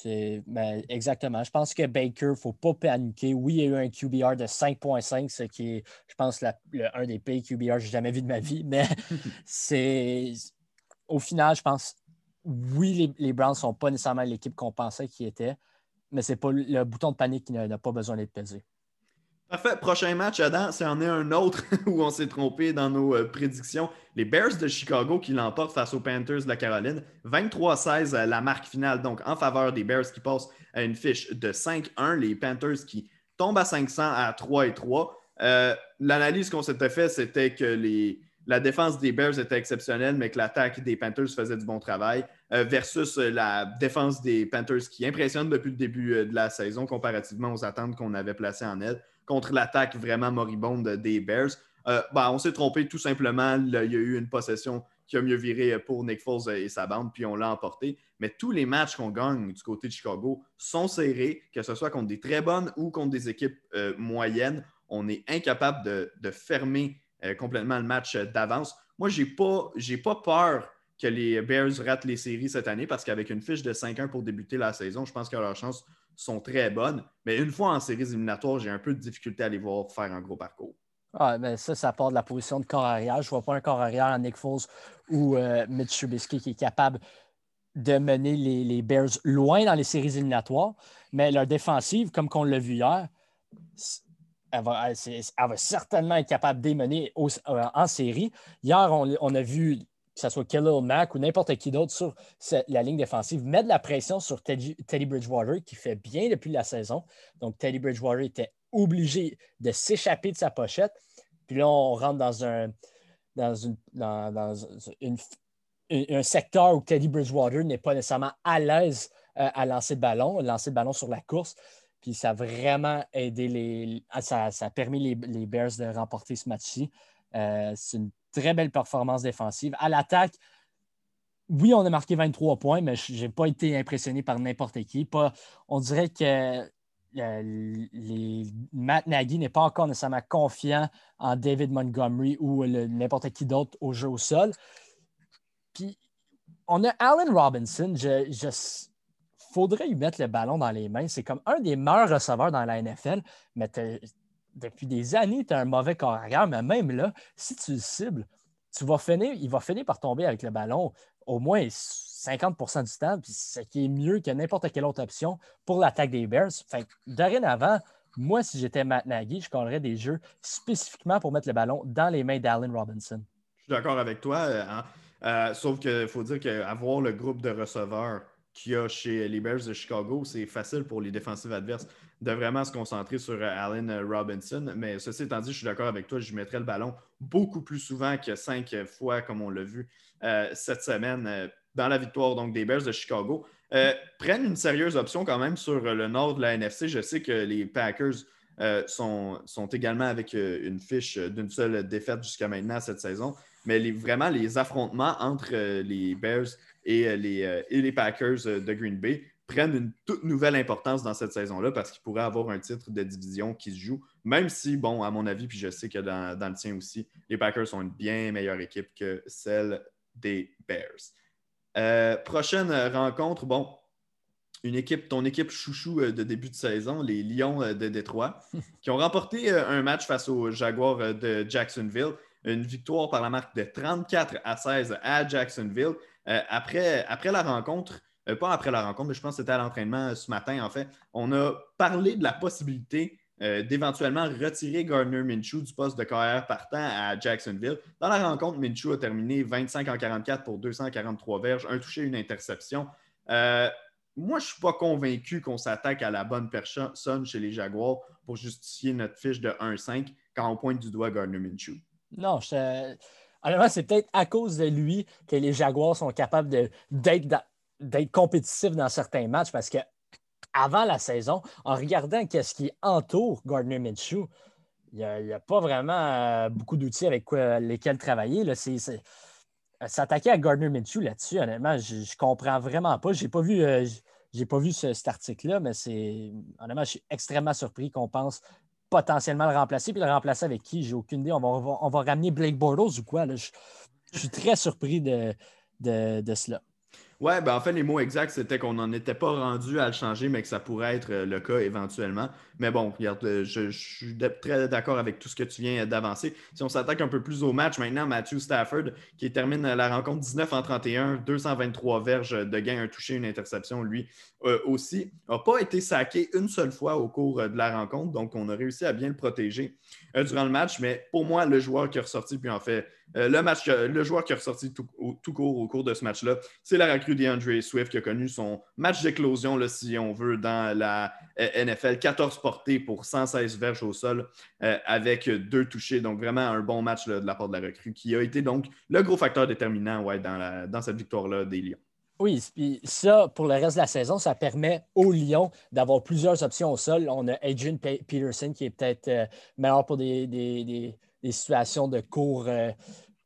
Ben, exactement. Je pense que Baker, il ne faut pas paniquer. Oui, il y a eu un QBR de 5.5, ce qui est, je pense, un des pires QBR que j'ai jamais vu de ma vie. Mais [laughs] c'est au final, je pense, oui, les, Browns ne sont pas nécessairement l'équipe qu'on pensait qu'ils étaient, mais ce n'est pas le bouton de panique qui n'a pas besoin d'être pesé. Parfait. Prochain match, Adam, c'est en est un autre [laughs] où on s'est trompé dans nos euh, prédictions. Les Bears de Chicago qui l'emportent face aux Panthers de la Caroline. 23-16, euh, la marque finale, donc en faveur des Bears qui passent à une fiche de 5-1. Les Panthers qui tombent à 500 à 3 3. Euh, l'analyse qu'on s'était fait, c'était que la défense des Bears était exceptionnelle, mais que l'attaque des Panthers faisait du bon travail, versus la défense des Panthers qui impressionne depuis le début de la saison comparativement aux attentes qu'on avait placées en aide contre l'attaque vraiment moribonde des Bears. Euh, ben, on s'est trompé tout simplement. il y a eu une possession qui a mieux viré pour Nick Foles et sa bande, puis on l'a emporté. Mais tous les matchs qu'on gagne du côté de Chicago sont serrés, que ce soit contre des très bonnes ou contre des équipes euh, moyennes. On est incapable de, fermer euh, complètement le match d'avance. Moi, je n'ai pas, pas peur que les Bears ratent les séries cette année parce qu'avec une fiche de 5-1 pour débuter la saison, je pense que leur chance sont très bonnes. Mais une fois en séries éliminatoires, j'ai un peu de difficulté à les voir faire un gros parcours. Ah, ben ça, ça part de la position de corps arrière. Je ne vois pas un corps arrière en Nick Foles ou euh, Mitch Trubisky qui est capable de mener les, Bears loin dans les séries éliminatoires. Mais leur défensive, comme on l'a vu hier, elle va, certainement être capable d'émener euh, en série. Hier, on, a vu que ce soit Khalil Mack ou n'importe qui d'autre sur la ligne défensive, mettre de la pression sur Teddy, Bridgewater, qui fait bien depuis la saison. Donc, Teddy Bridgewater était obligé de s'échapper de sa pochette. Puis là, on rentre dans un, dans un secteur où Teddy Bridgewater n'est pas nécessairement à l'aise euh, à lancer le ballon, lancer le ballon sur la course. Puis ça a vraiment aidé les. Ça, a permis les, Bears de remporter ce match-ci. Euh, c'est une très belle performance défensive. À l'attaque, oui, on a marqué 23 points, mais je n'ai pas été impressionné par n'importe qui. on dirait que euh, Matt Nagy n'est pas encore nécessairement confiant en David Montgomery ou n'importe qui d'autre au jeu au sol. Puis, on a Allen Robinson. Je, faudrait lui mettre le ballon dans les mains. C'est comme un des meilleurs receveurs dans la NFL, mais depuis des années, tu as un mauvais corps mais même là, si tu le cibles, tu vas finir, il va finir par tomber avec le ballon au moins 50% du temps, puis ce qui est mieux que n'importe quelle autre option pour l'attaque des Bears. Fait dorénavant, moi, si j'étais Matt Nagy, je collerais des jeux spécifiquement pour mettre le ballon dans les mains d'Allen Robinson. Je suis d'accord avec toi, euh, hein. euh, sauf qu'il faut dire qu'avoir le groupe de receveurs qu'il y a chez les Bears de Chicago, c'est facile pour les défensives adverses de vraiment se concentrer sur euh, Allen euh, Robinson. Mais ceci étant dit, je suis d'accord avec toi, je mettrais le ballon beaucoup plus souvent que cinq fois, comme on l'a vu euh, cette semaine dans la victoire donc, des Bears de Chicago. prennent une sérieuse option quand même sur le nord de la NFC. Je sais que les Packers sont, sont, également avec une fiche d'une seule défaite jusqu'à maintenant cette saison. Mais vraiment, les affrontements entre les Bears et les, et les Packers de Green Bay prennent une toute nouvelle importance dans cette saison-là parce qu'ils pourraient avoir un titre de division qui se joue, même si, bon, à mon avis, puis je sais que dans, le tien aussi, les Packers sont une bien meilleure équipe que celle des Bears. Euh, prochaine rencontre, bon, une équipe, ton équipe chouchou euh, de début de saison, les Lions euh, de Détroit, [laughs] qui ont remporté un match face aux Jaguars de Jacksonville. Une victoire par la marque de 34 à 16 à Jacksonville. après, après la rencontre, euh, pas après la rencontre, mais je pense que c'était à l'entraînement euh, ce matin, en fait. On a parlé de la possibilité euh, d'éventuellement retirer Gardner Minshew du poste de carrière partant à Jacksonville. Dans la rencontre, Minshew a terminé 25 en 44 pour 243 verges, un touché, une interception. moi, je ne suis pas convaincu qu'on s'attaque à la bonne personne chez les Jaguars pour justifier notre fiche de 1-5 quand on pointe du doigt Gardner Minshew. Non, je... c'est peut-être à cause de lui que les Jaguars sont capables d'être d'être compétitif dans certains matchs parce que avant la saison, en regardant qu'est-ce qui entoure Gardner Minshew, il n'y a, pas vraiment euh, beaucoup d'outils avec lesquels travailler. Là. s'attaquer à Gardner Minshew là-dessus, honnêtement, je, ne comprends vraiment pas. J'ai pas vu, euh, pas vu cet article-là, mais c'est honnêtement, je suis extrêmement surpris qu'on pense potentiellement le remplacer. Puis le remplacer avec qui? J'ai aucune idée. On va, on va, ramener Blake Bortles ou quoi? je suis très surpris de, de cela. Oui, ben en fait, les mots exacts, c'était qu'on n'en était pas rendu à le changer, mais que ça pourrait être euh, le cas éventuellement. Mais bon, regarde, euh, je, suis très d'accord avec tout ce que tu viens d'avancer. Si on s'attaque un peu plus au match maintenant, Matthew Stafford, qui termine la rencontre 19 en 31, 223 verges de gain, un touché, une interception, lui euh, aussi, n'a pas été saqué une seule fois au cours de la rencontre. Donc, on a réussi à bien le protéger durant le match. Mais pour moi, le joueur qui est ressorti, puis en fait, euh, le, match, le joueur qui a ressorti tout, court au cours de ce match-là, c'est la recrue d'Andre Swift qui a connu son match d'éclosion, si on veut, dans la euh, NFL. 14 portées pour 116 verges au sol euh, avec deux touchés. Donc, vraiment un bon match de la part de la recrue qui a été donc le gros facteur déterminant dans, cette victoire-là des Lions. Oui, puis ça, pour le reste de la saison, ça permet aux Lions d'avoir plusieurs options au sol. On a Adrian Peterson qui est peut-être meilleur pour des situations de court, euh,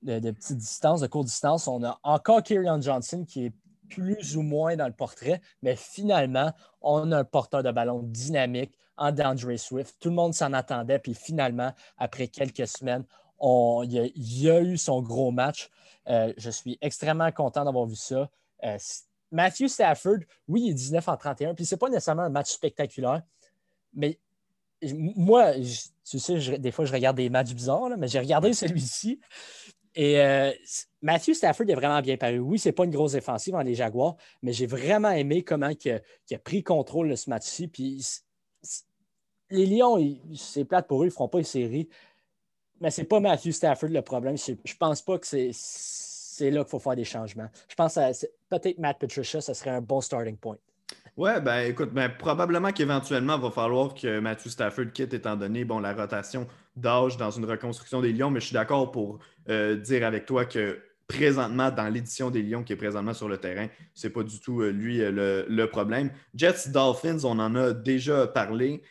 de, petite distance, de courte distance. On a encore Kyrian Johnson qui est plus ou moins dans le portrait, mais finalement, on a un porteur de ballon dynamique en DeAndre Swift. Tout le monde s'en attendait, puis finalement, après quelques semaines, il, y a, eu son gros match. Euh, je suis extrêmement content d'avoir vu ça. Euh, Matthew Stafford, oui, il est 19 en 31, puis ce n'est pas nécessairement un match spectaculaire, mais moi, tu sais, des fois, je regarde des matchs bizarres, mais j'ai regardé celui-ci. Et euh, Matthew Stafford est vraiment bien paru. Oui, ce n'est pas une grosse défensive dans les Jaguars, mais j'ai vraiment aimé comment il a, pris contrôle de ce match-ci. Puis les Lions, c'est plate pour eux, ils ne feront pas une série. Mais ce n'est pas Matthew Stafford le problème. Je ne pense pas que c'est là qu'il faut faire des changements. Je pense que peut-être Matt Patricia, ce serait un bon starting point. Ouais, ben écoute, ben, probablement qu'éventuellement, il va falloir que Matthew Stafford quitte étant donné bon, la rotation d'âge dans une reconstruction des Lions, mais je suis d'accord pour euh, dire avec toi que présentement, dans l'édition des Lions qui est présentement sur le terrain, c'est pas du tout euh, lui euh, le, problème. Jets Dolphins, on en a déjà parlé.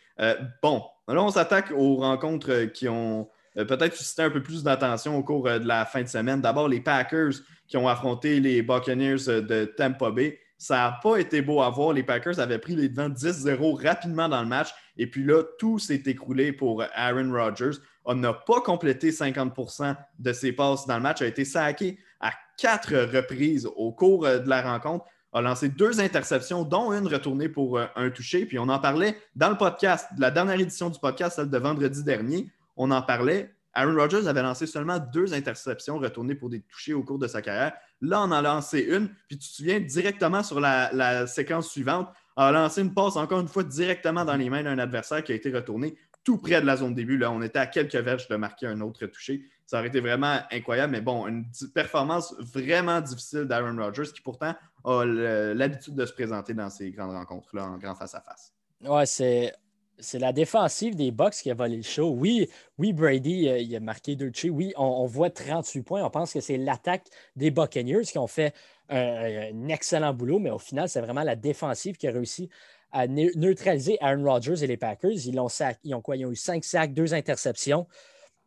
bon, là, on s'attaque aux rencontres qui ont peut-être suscité un peu plus d'attention au cours de la fin de semaine. D'abord, les Packers qui ont affronté les Buccaneers de Tampa Bay. Ça n'a pas été beau à voir. Les Packers avaient pris les devants 10-0 rapidement dans le match. Et puis là, tout s'est écroulé pour Aaron Rodgers. On n'a pas complété 50% de ses passes dans le match. A été saqué à quatre reprises au cours euh, de la rencontre. A lancé deux interceptions, dont une retournée pour euh, un touché. Puis on en parlait dans le podcast, la dernière édition du podcast, celle de vendredi dernier. On en parlait. Aaron Rodgers avait lancé seulement deux interceptions retournées pour des touchés au cours de sa carrière. Là, on en a lancé une. Puis tu te souviens directement sur la, séquence suivante, a lancé une passe encore une fois directement dans les mains d'un adversaire qui a été retourné tout près de la zone début. Là, on était à quelques verges de marquer un autre touché. Ça aurait été vraiment incroyable, mais bon, une performance vraiment difficile d'Aaron Rodgers qui pourtant a l'habitude de se présenter dans ces grandes rencontres-là en grand face-à-face. Ouais, c'est c'est la défensive des Bucks qui a volé le show. Oui, oui Brady euh, il a marqué deux touchés. Oui, on, voit 38 points. On pense que c'est l'attaque des Buccaneers qui ont fait un, excellent boulot, mais au final, c'est vraiment la défensive qui a réussi à neutraliser Aaron Rodgers et les Packers. Ils ont, ils ont quoi? Ils ont eu 5 sacs, 2 interceptions.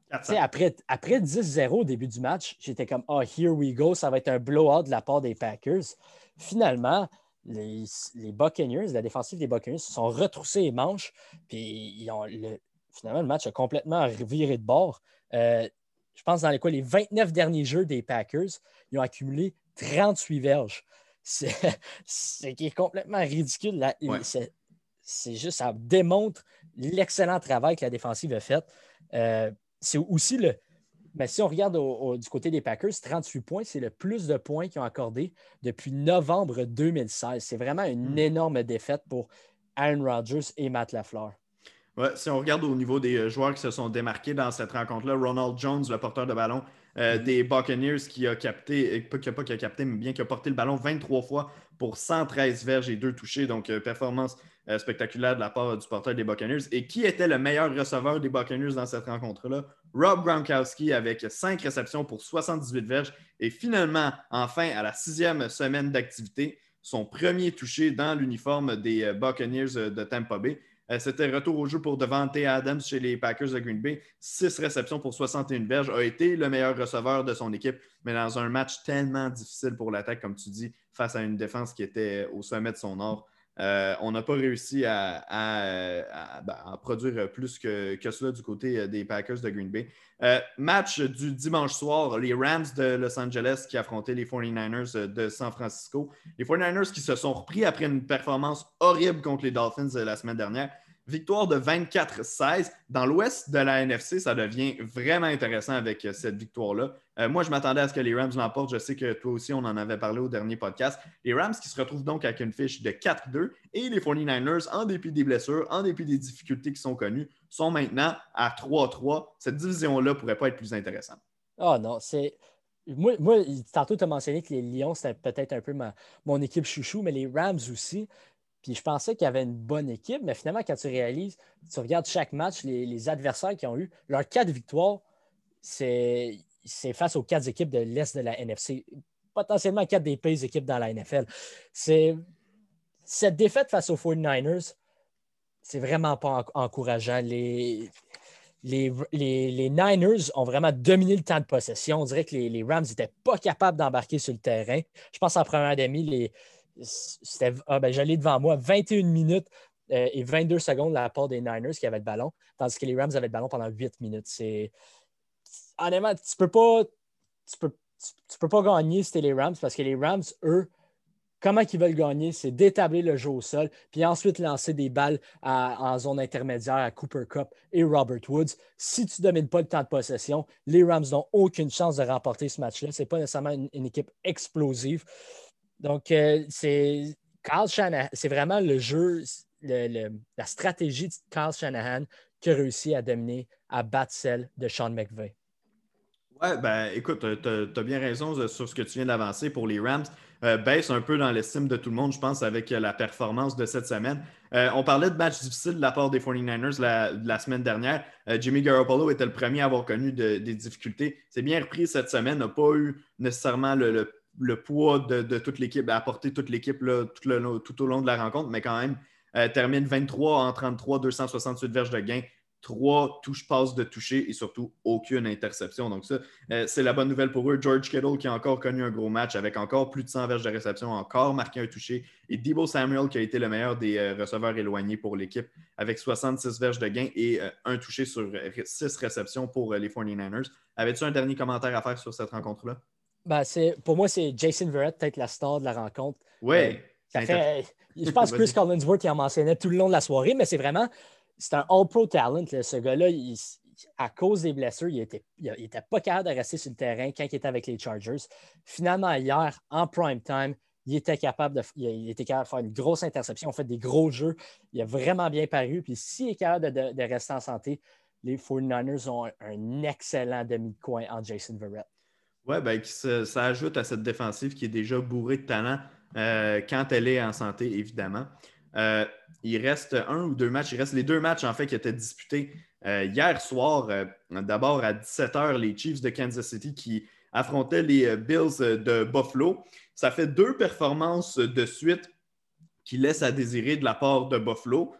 Après, après 10-0 au début du match, j'étais comme Oh, here we go, ça va être un blowout de la part des Packers. Finalement, les, Buccaneers, la défensive des Buccaneers, se sont retroussés les manches, puis ont finalement, le match a complètement viré de bord. Euh, je pense dans les, quoi, les 29 derniers jeux des Packers, ils ont accumulé 38 verges. C'est [laughs] qui est complètement ridicule. C'est juste, ça démontre l'excellent travail que la défensive a fait. Euh, c'est aussi le, mais si on regarde du côté des Packers, 38 points, c'est le plus de points qu'ils ont accordé depuis novembre 2016. C'est vraiment une hmm. énorme défaite pour Aaron Rodgers et Matt LaFleur. Ouais, si on regarde au niveau des euh, joueurs qui se sont démarqués dans cette rencontre-là, Ronald Jones, le porteur de ballon euh, hmm. des Buccaneers, qui a capté, pas, pas qui a capté, mais bien qui a porté le ballon 23 fois pour 113 verges et deux touchés. Donc, euh, performance spectaculaire de la part du porteur des Buccaneers. Et qui était le meilleur receveur des Buccaneers dans cette rencontre-là? Rob Gronkowski avec cinq réceptions pour 78 verges et finalement, enfin, à la sixième semaine d'activité, son premier touché dans l'uniforme des euh, Buccaneers euh, de Tampa Bay. Euh, c'était retour au jeu pour Devante Adams chez les Packers de Green Bay. Six réceptions pour 61 verges. A été le meilleur receveur de son équipe, mais dans un match tellement difficile pour l'attaque, comme tu dis, face à une défense qui était au sommet de son art. On n'a pas réussi à, ben, produire plus que, que, cela du côté des Packers de Green Bay. match du dimanche soir, les Rams de Los Angeles qui affrontaient les 49ers de San Francisco. Les 49ers qui se sont repris après une performance horrible contre les Dolphins la semaine dernière. Victoire de 24-16. Dans l'ouest de la NFC, ça devient vraiment intéressant avec euh, cette victoire-là. Euh, moi, je m'attendais à ce que les Rams l'emportent. Je sais que toi aussi, on en avait parlé au dernier podcast. Les Rams qui se retrouvent donc avec une fiche de 4-2 et les 49ers, en dépit des blessures, en dépit des difficultés qui sont connues, sont maintenant à 3-3. Cette division-là ne pourrait pas être plus intéressante. Oh non, c'est. Moi, moi, tantôt, tu as mentionné que les Lions, c'était peut-être un peu mon équipe chouchou, mais les Rams aussi. Puis je pensais qu'il y avait une bonne équipe, mais finalement, quand tu réalises, tu regardes chaque match, les, adversaires qui ont eu, leurs quatre victoires, c'est face aux quatre équipes de l'Est de la NFC. Potentiellement quatre des pires équipes dans la NFL. Cette défaite face aux 49ers, c'est vraiment pas encourageant. Les, les, Niners ont vraiment dominé le temps de possession. On dirait que les, Rams n'étaient pas capables d'embarquer sur le terrain. Je pense en première demi, les, c'était, ah, ben, j'allais devant moi, 21 minutes euh, et 22 secondes de la part des Niners qui avaient le ballon, tandis que les Rams avaient le ballon pendant 8 minutes. C'est... Honnêtement, tu peux pas. Tu peux, tu, pas gagner si les Rams parce que les Rams, eux, comment ils veulent gagner, c'est d'établir le jeu au sol, puis ensuite lancer des balles en zone intermédiaire à Cooper Cup et Robert Woods. Si tu ne domines pas le temps de possession, les Rams n'ont aucune chance de remporter ce match-là. Ce n'est pas nécessairement une, équipe explosive. Donc, euh, c'est Carl Shanahan, c'est vraiment le jeu, la stratégie de Carl Shanahan qui a réussi à dominer, à battre celle de Sean McVay. Ouais, ben écoute, tu as, bien raison sur ce que tu viens d'avancer pour les Rams. Euh, baisse un peu dans l'estime de tout le monde, je pense, avec la performance de cette semaine. Euh, on parlait de matchs difficiles de la part des 49ers la, semaine dernière. Jimmy Garoppolo était le premier à avoir connu des difficultés. C'est bien repris cette semaine, n'a pas eu nécessairement le le poids de, toute l'équipe, apporter toute l'équipe tout, tout, au long de la rencontre, mais quand même, euh, termine 23 en 33, 268 verges de gain, 3 touches passes de toucher et surtout aucune interception. Donc, ça, euh, c'est la bonne nouvelle pour eux. George Kittle qui a encore connu un gros match avec encore plus de 100 verges de réception, encore marqué un touché. Et Debo Samuel qui a été le meilleur des euh, receveurs éloignés pour l'équipe avec 66 verges de gain et un touché sur 6 réceptions pour les 49ers. Avais-tu un dernier commentaire à faire sur cette rencontre-là? Ben, pour moi, c'est Jason Verrett, peut-être la star de la rencontre. Oui. Euh, je pense [laughs] que Chris Collinsworth qui en mentionnait tout le long de la soirée, mais c'est vraiment c'est un all-pro talent. Ce gars-là, à cause des blessures, il n'était il, pas capable de rester sur le terrain quand il était avec les Chargers. Finalement, hier, en prime time, il était capable de, il était capable de faire une grosse interception, en fait des gros jeux. Il a vraiment bien paru. Puis s'il est capable de, rester en santé, les 49ers ont un, un excellent demi de coin en Jason Verrett. Oui, ben, ça, ajoute à cette défensive qui est déjà bourrée de talent euh, quand elle est en santé, évidemment. Euh, il reste un ou deux matchs. Il reste les deux matchs, en fait, qui étaient disputés euh, hier soir. D'abord, à 17h, les Chiefs de Kansas City qui affrontaient les Bills de Buffalo. Ça fait deux performances de suite qui laissent à désirer de la part de Buffalo.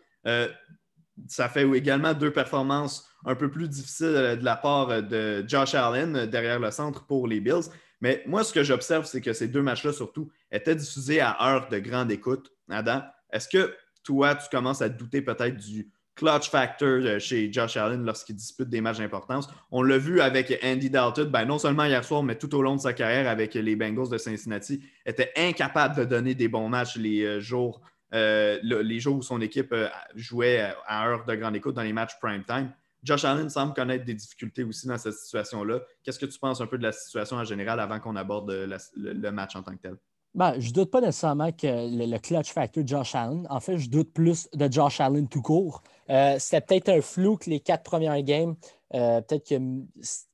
ça fait également deux performances un peu plus difficile euh, de la part euh, de Josh Allen euh, derrière le centre pour les Bills. Mais moi, ce que j'observe, c'est que ces deux matchs-là, surtout, étaient diffusés à heure de grande écoute. Adam, est-ce que toi, tu commences à douter peut-être du clutch factor chez Josh Allen lorsqu'il dispute des matchs d'importance? On l'a vu avec Andy Dalton, ben, non seulement hier soir, mais tout au long de sa carrière avec les Bengals de Cincinnati, était incapable de donner des bons matchs les jours, les jours où son équipe jouait à heure de grande écoute dans les matchs prime time. Josh Allen semble connaître des difficultés aussi dans cette situation-là. Qu'est-ce que tu penses un peu de la situation en général avant qu'on aborde le, match en tant que tel? Ben, je ne doute pas nécessairement que le, clutch factor Josh Allen. En fait, je doute plus de Josh Allen tout court. Euh, c'était peut-être un flou que les quatre premières games. Euh, peut-être qu'il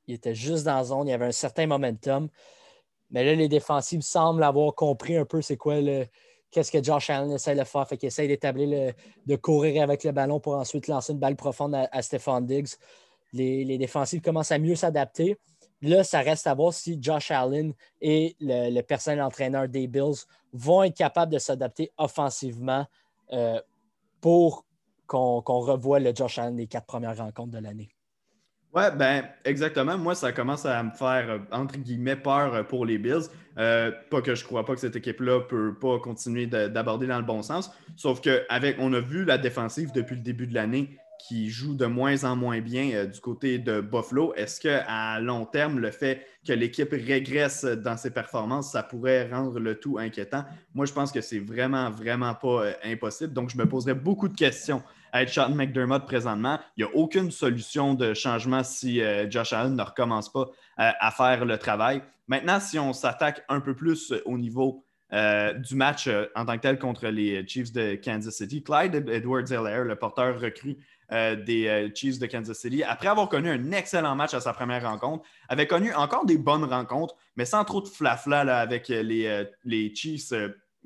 était juste dans la zone, il y avait un certain momentum. Mais là, les défensives semblent avoir compris un peu c'est quoi le, qu'est-ce que Josh Allen essaie de faire? Fait qu'il essaie d'établir de courir avec le ballon pour ensuite lancer une balle profonde à, Stephon Diggs. Les, les, défensifs commencent à mieux s'adapter. Là, ça reste à voir si Josh Allen et le, personnel entraîneur des Bills vont être capables de s'adapter offensivement euh, pour qu'on revoie le Josh Allen des quatre premières rencontres de l'année. Ouais, ben exactement. Moi, ça commence à me faire, euh, entre guillemets, peur euh, pour les Bills. Euh, pas que je crois pas que cette équipe-là peut pas continuer d'aborder dans le bon sens. Sauf qu'avec, on a vu la défensive depuis le début de l'année qui joue de moins en moins bien du côté de Buffalo. Est-ce qu'à long terme, le fait que l'équipe régresse dans ses performances, ça pourrait rendre le tout inquiétant? Moi, je pense que c'est vraiment, vraiment pas impossible. Donc, je me poserais beaucoup de questions à être Sean McDermott présentement. Il n'y a aucune solution de changement si euh, Josh Allen ne recommence pas euh, à faire le travail. Maintenant, si on s'attaque un peu plus au niveau euh, du match en tant que tel contre les Chiefs de Kansas City, Clyde Edwards-Helaire, le porteur recru des Chiefs de Kansas City, après avoir connu un excellent match à sa première rencontre, avait connu encore des bonnes rencontres, mais sans trop de flafla avec les, les Chiefs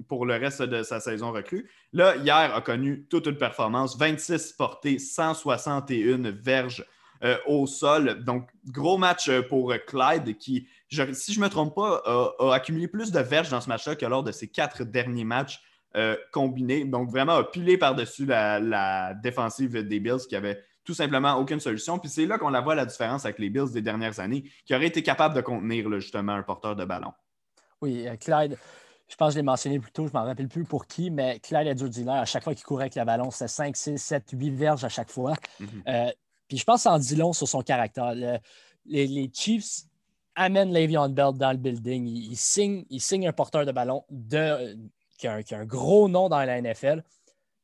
pour le reste de sa saison recrue. Là, hier, a connu toute une performance, 26 portées, 161 verges euh, au sol. Donc, gros match euh, pour Clyde qui, si je ne me trompe pas, a, accumulé plus de verges dans ce match-là que lors de ses quatre derniers matchs euh, combinés. Donc, vraiment, a pilé par-dessus la, défensive des Bills qui avait tout simplement aucune solution. Puis c'est là qu'on la voit la différence avec les Bills des dernières années, qui auraient été capables de contenir justement un porteur de ballon. Oui, Clyde, je pense que je l'ai mentionné plus tôt, je ne m'en rappelle plus pour qui, mais Clyde Edwards-Helaire, à chaque fois qu'il courait avec la ballon, c'était 5, 6, 7, 8 verges à chaque fois. Mhm. Euh, puis je pense que ça en dit long sur son caractère. les, Chiefs amènent Le'Veon Bell dans le building. Ils, signent, un porteur de ballon de, qui, a un, gros nom dans la NFL.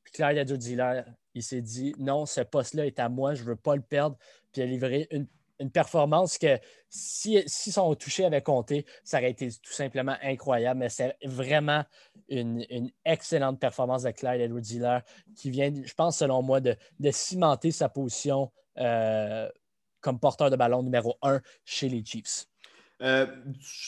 Puis Clyde Edwards-Helaire, il s'est dit non, ce poste-là est à moi, je ne veux pas le perdre. Puis il a livré une une performance que si, si son touché avait compté, ça aurait été tout simplement incroyable. Mais c'est vraiment une, excellente performance de Clyde Edwards-Hiller qui vient, je pense, selon moi, de, cimenter sa position euh, comme porteur de ballon numéro un chez les Chiefs. Euh,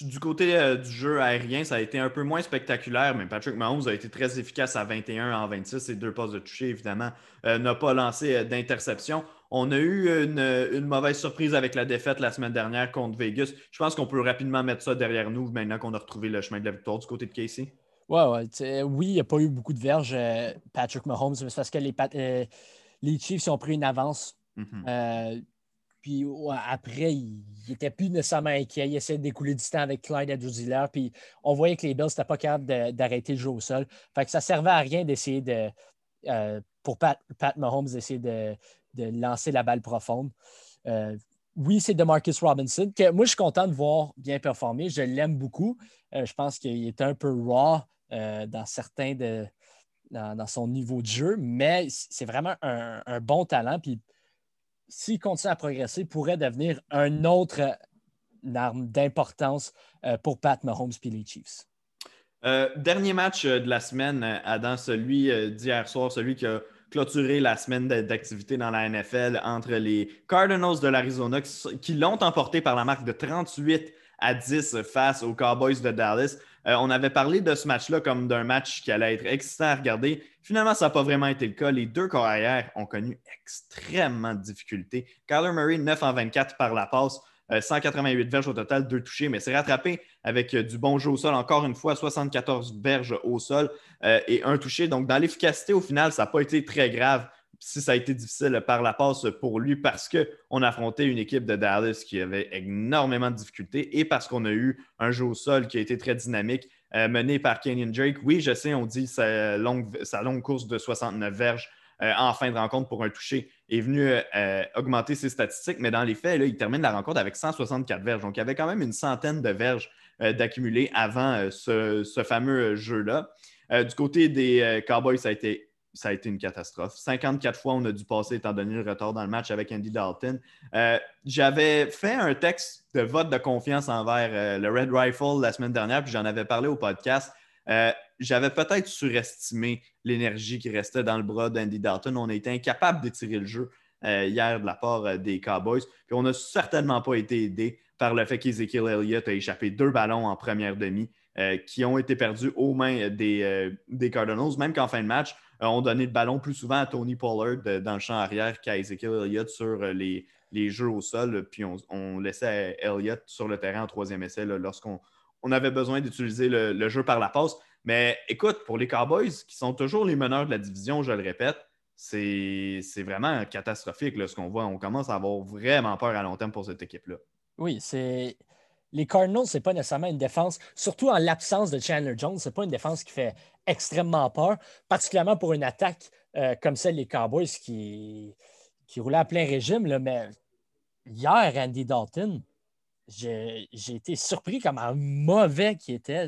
du côté euh, du jeu aérien, ça a été un peu moins spectaculaire, mais Patrick Mahomes a été très efficace à 21 en 26 et deux passes de toucher, évidemment, n'a pas lancé d'interception. On a eu une, mauvaise surprise avec la défaite la semaine dernière contre Vegas. Je pense qu'on peut rapidement mettre ça derrière nous maintenant qu'on a retrouvé le chemin de la victoire du côté de Casey. Ouais, ouais. Oui, il n'y a pas eu beaucoup de verges, euh, Patrick Mahomes, mais c'est parce que les, euh, les Chiefs ont pris une avance. Mhm. Euh, puis après, il n'était plus nécessairement inquiet. Il essayait d'écouler du temps avec Clyde edwards Puis on voyait que les Bills n'étaient pas capables d'arrêter le jeu au sol. Fait que ça ne servait à rien d'essayer de. pour Pat, Pat Mahomes d'essayer de, de lancer la balle profonde. Euh, oui, c'est de Marcus Robinson, que moi, je suis content de voir bien performer. Je l'aime beaucoup. Euh, je pense qu'il est un peu raw euh, dans certains de. Dans, son niveau de jeu, mais c'est vraiment un, bon talent. Puis s'il continue à progresser, il pourrait devenir un autre arme d'importance pour Pat Mahomes et les Chiefs. dernier match de la semaine, Adam, celui d'hier soir, celui qui a clôturer la semaine d'activité dans la NFL entre les Cardinals de l'Arizona qui, l'ont emporté par la marque de 38 à 10 face aux Cowboys de Dallas. Euh, on avait parlé de ce match-là comme d'un match qui allait être excitant à regarder. Finalement, ça n'a pas vraiment été le cas. Les deux carrières ont connu extrêmement de difficultés. Kyler Murray, 9 en 24 par la passe. 188 euh, verges au total, deux touchés, mais c'est rattrapé avec euh, du bon jeu au sol. Encore une fois, 74 verges au sol euh, et un touché. Donc, dans l'efficacité, au final, ça n'a pas été très grave si ça a été difficile par la passe pour lui parce qu'on affrontait une équipe de Dallas qui avait énormément de difficultés et parce qu'on a eu un jeu au sol qui a été très dynamique, mené par Kenyon Drake. Oui, je sais, on dit sa longue, course de 69 verges en fin de rencontre pour un toucher est venu euh, augmenter ses statistiques, mais dans les faits, il termine la rencontre avec 164 verges. Donc, il y avait quand même une centaine de verges euh, d'accumuler avant ce, fameux jeu-là. du côté des Cowboys, ça a, été, ça a été une catastrophe. 54 fois, on a dû passer étant donné le retard dans le match avec Andy Dalton. J'avais fait un texte de vote de confiance envers le Red Rifle la semaine dernière, puis j'en avais parlé au podcast j'avais peut-être surestimé l'énergie qui restait dans le bras d'Andy Dalton. On a été incapable d'étirer le jeu euh, hier de la part euh, des Cowboys. Puis on n'a certainement pas été aidé par le fait qu'Ezekiel Elliott a échappé deux ballons en première demi euh, qui ont été perdus aux mains des, des Cardinals, même qu'en fin de match, on donnait le ballon plus souvent à Tony Pollard dans le champ arrière qu'à Ezekiel Elliott sur les, jeux au sol. Puis on, laissait Elliott sur le terrain en troisième essai lorsqu'on on avait besoin d'utiliser le, jeu par la passe. Mais écoute, pour les Cowboys, qui sont toujours les meneurs de la division, je le répète, c'est vraiment catastrophique ce qu'on voit. On commence à avoir vraiment peur à long terme pour cette équipe-là. Oui, c'est. Les Cardinals, ce n'est pas nécessairement une défense, surtout en l'absence de Chandler Jones, ce n'est pas une défense qui fait extrêmement peur, particulièrement pour une attaque euh, comme celle des Cowboys qui, roulait à plein régime. Là, mais hier, Andy Dalton, j'ai été surpris comment mauvais qu'il était.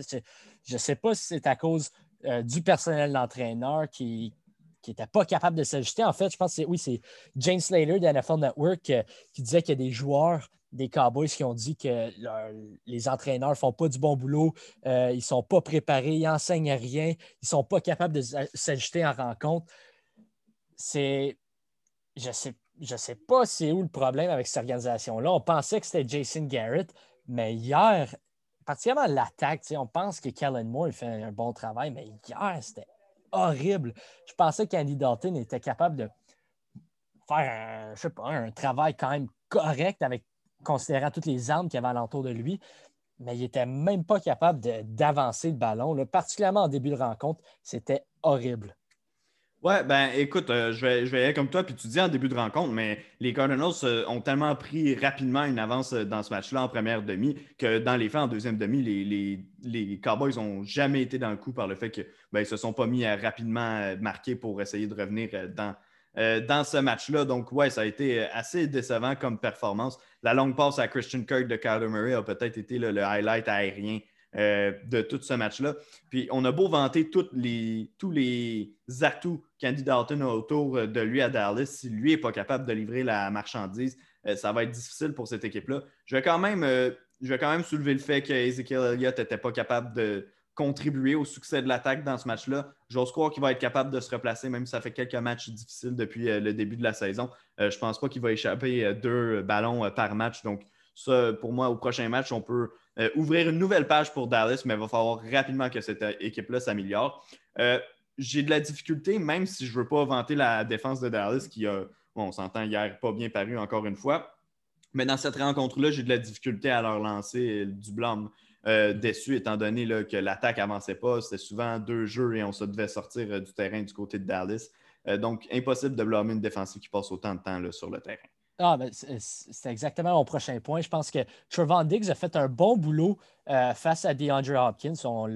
Je ne sais pas si c'est à cause euh, du personnel d'entraîneur qui n'était pas capable de s'ajuster. En fait, je pense que oui, c'est James Slater de NFL Network euh, qui disait qu'il y a des joueurs des Cowboys qui ont dit que les entraîneurs ne font pas du bon boulot, euh, ils ne sont pas préparés, ils n'enseignent rien, ils ne sont pas capables de s'ajuster en rencontre. C'est. Je ne sais, je sais pas c'est où le problème avec cette organisation-là. On pensait que c'était Jason Garrett, mais hier, particulièrement l'attaque, on pense que Kellen Moore fait un bon travail, mais hier, c'était horrible. Je pensais qu'Andy Dalton était capable de faire un, sais pas, un travail quand même correct avec considérant toutes les armes qu'il y avait alentour de lui, mais il n'était même pas capable d'avancer le ballon. particulièrement en début de rencontre, c'était horrible. Ouais, ben écoute, euh, je, vais, je vais aller comme toi, puis tu dis en début de rencontre, mais les Cardinals euh, ont tellement pris rapidement une avance euh, dans ce match-là en première demi que dans les faits, en deuxième demi, les, les, Cowboys n'ont jamais été dans le coup par le fait qu'ils ben, ne se sont pas mis à rapidement marquer pour essayer de revenir dans, dans ce match-là. Donc, ouais, ça a été assez décevant comme performance. La longue passe à Christian Kirk de Kyler Murray a peut-être été le highlight aérien euh, de tout ce match-là. Puis on a beau vanter les, tous les atouts qu'Andy Dalton a autour de lui à Dallas, si lui n'est pas capable de livrer la marchandise, euh, ça va être difficile pour cette équipe-là. Je vais quand même, euh, je vais soulever le fait qu'Ezekiel Elliott n'était pas capable de contribuer au succès de l'attaque dans ce match-là. J'ose croire qu'il va être capable de se replacer, même si ça fait quelques matchs difficiles depuis le début de la saison. je ne pense pas qu'il va échapper deux ballons par match. Donc, ça, pour moi, au prochain match, on peut euh, ouvrir une nouvelle page pour Dallas, mais il va falloir rapidement que cette équipe-là s'améliore. Euh, j'ai de la difficulté, même si je ne veux pas vanter la défense de Dallas, qui a, bon, on s'entend hier, pas bien paru encore une fois. Mais dans cette rencontre-là, j'ai de la difficulté à leur lancer du blâme euh, déçu, étant donné que l'attaque n'avançait pas. C'était souvent deux jeux et on se devait sortir du terrain du côté de Dallas. donc, impossible de blâmer une défensive qui passe autant de temps sur le terrain. Ah, ben, c'est exactement mon prochain point. Je pense que Trevon Diggs a fait un bon boulot euh, face à DeAndre Hopkins. On,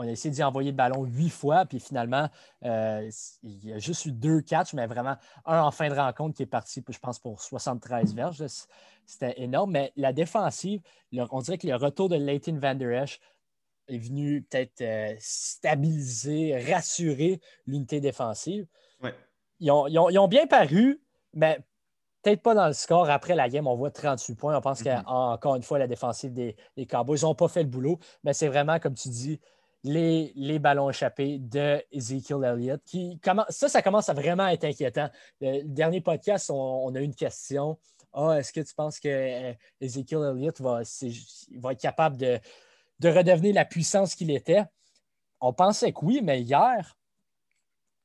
a essayé d'y envoyer le ballon huit fois, puis finalement, euh, il y a juste eu deux catchs, mais vraiment un en fin de rencontre qui est parti, je pense, pour 73 verges. C'était énorme. Mais la défensive, on dirait que le retour de Leighton Van Der Esch est venu peut-être euh, stabiliser, rassurer l'unité défensive. Ils, ont, ils, ont, bien paru, mais peut-être pas dans le score. Après la game, on voit 38 points. On pense mm-hmm. qu'encore une fois, la défensive des, Cowboys n'ont pas fait le boulot. Mais c'est vraiment, comme tu dis, les, les ballons échappés de Ezekiel Elliott. Qui ça, ça commence à vraiment être inquiétant. Le, dernier podcast, on, a eu une question. Ah, est-ce que tu penses que euh, Ezekiel Elliott va, va être capable de, de redevenir la puissance qu'il était? On pensait que oui, mais hier,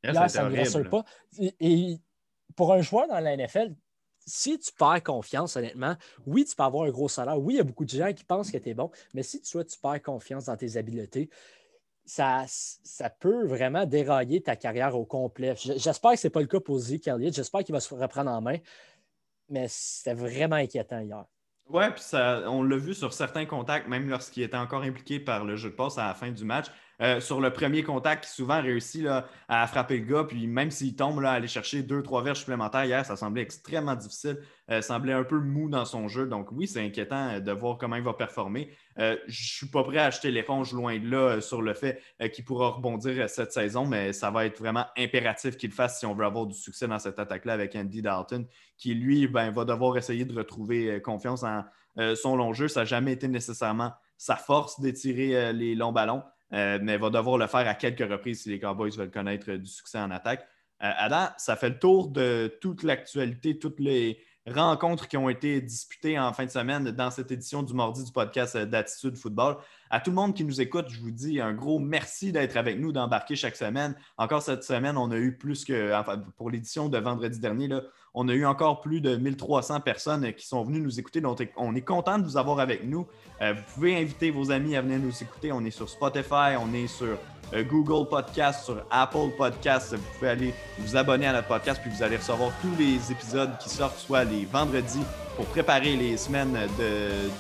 hier, ça ne rassure pas. et, pour un joueur dans la NFL, si tu perds confiance, honnêtement, oui, tu peux avoir un gros salaire. Oui, il y a beaucoup de gens qui pensent que tu es bon, mais si tu, tu perds confiance dans tes habiletés, ça, ça peut vraiment dérailler ta carrière au complet. J'espère que ce n'est pas le cas pour Zeke Elliott. J'espère qu'il va se reprendre en main, mais c'était vraiment inquiétant hier. Oui, puis on l'a vu sur certains contacts, même lorsqu'il était encore impliqué par le jeu de passe à la fin du match. Euh, sur le premier contact, qui souvent réussit à frapper le gars. Puis même s'il tombe, là, aller chercher deux, trois verges supplémentaires hier, ça semblait extrêmement difficile. Euh, semblait un peu mou dans son jeu. Donc oui, c'est inquiétant euh, de voir comment il va performer. je ne suis pas prêt à acheter l'éponge loin de là sur le fait qu'il pourra rebondir cette saison, mais ça va être vraiment impératif qu'il fasse si on veut avoir du succès dans cette attaque-là avec Andy Dalton, qui lui ben, va devoir essayer de retrouver confiance en son long jeu. Ça n'a jamais été nécessairement sa force d'étirer les longs ballons. Euh, mais va devoir le faire à quelques reprises si les Cowboys veulent connaître du succès en attaque. Euh, Adam, ça fait le tour de toute l'actualité, toutes les rencontres qui ont été disputées en fin de semaine dans cette édition du mardi du podcast euh, d'Attitude Football. À tout le monde qui nous écoute, je vous dis un gros merci d'être avec nous, d'embarquer chaque semaine. Encore cette semaine, on a eu plus que, pour l'édition de vendredi dernier, là, on a eu encore plus de 1300 personnes qui sont venues nous écouter. Donc, on est content de vous avoir avec nous. Euh, vous pouvez inviter vos amis à venir nous écouter. On est sur Spotify, on est sur Google Podcast, sur Apple Podcast. Vous pouvez aller vous abonner à notre podcast, puis vous allez recevoir tous les épisodes qui sortent, soit les vendredis pour préparer les semaines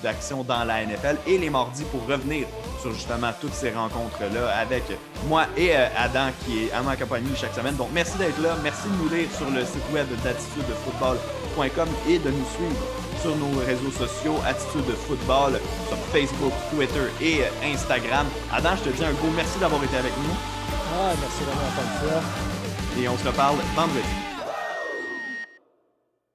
d'action dans la NFL et les mardis pour revenir sur justement toutes ces rencontres-là avec moi et euh, Adam qui est à ma compagnie chaque semaine. Donc merci d'être là, merci de nous lire sur le site web d'attitudefootball.com et de nous suivre sur nos réseaux sociaux, Attitude Football, sur Facebook, Twitter et euh, Instagram. Adam, je te dis un gros merci d'avoir été avec nous. Ah, merci d'avoir entendu ça. Et on se reparle vendredi.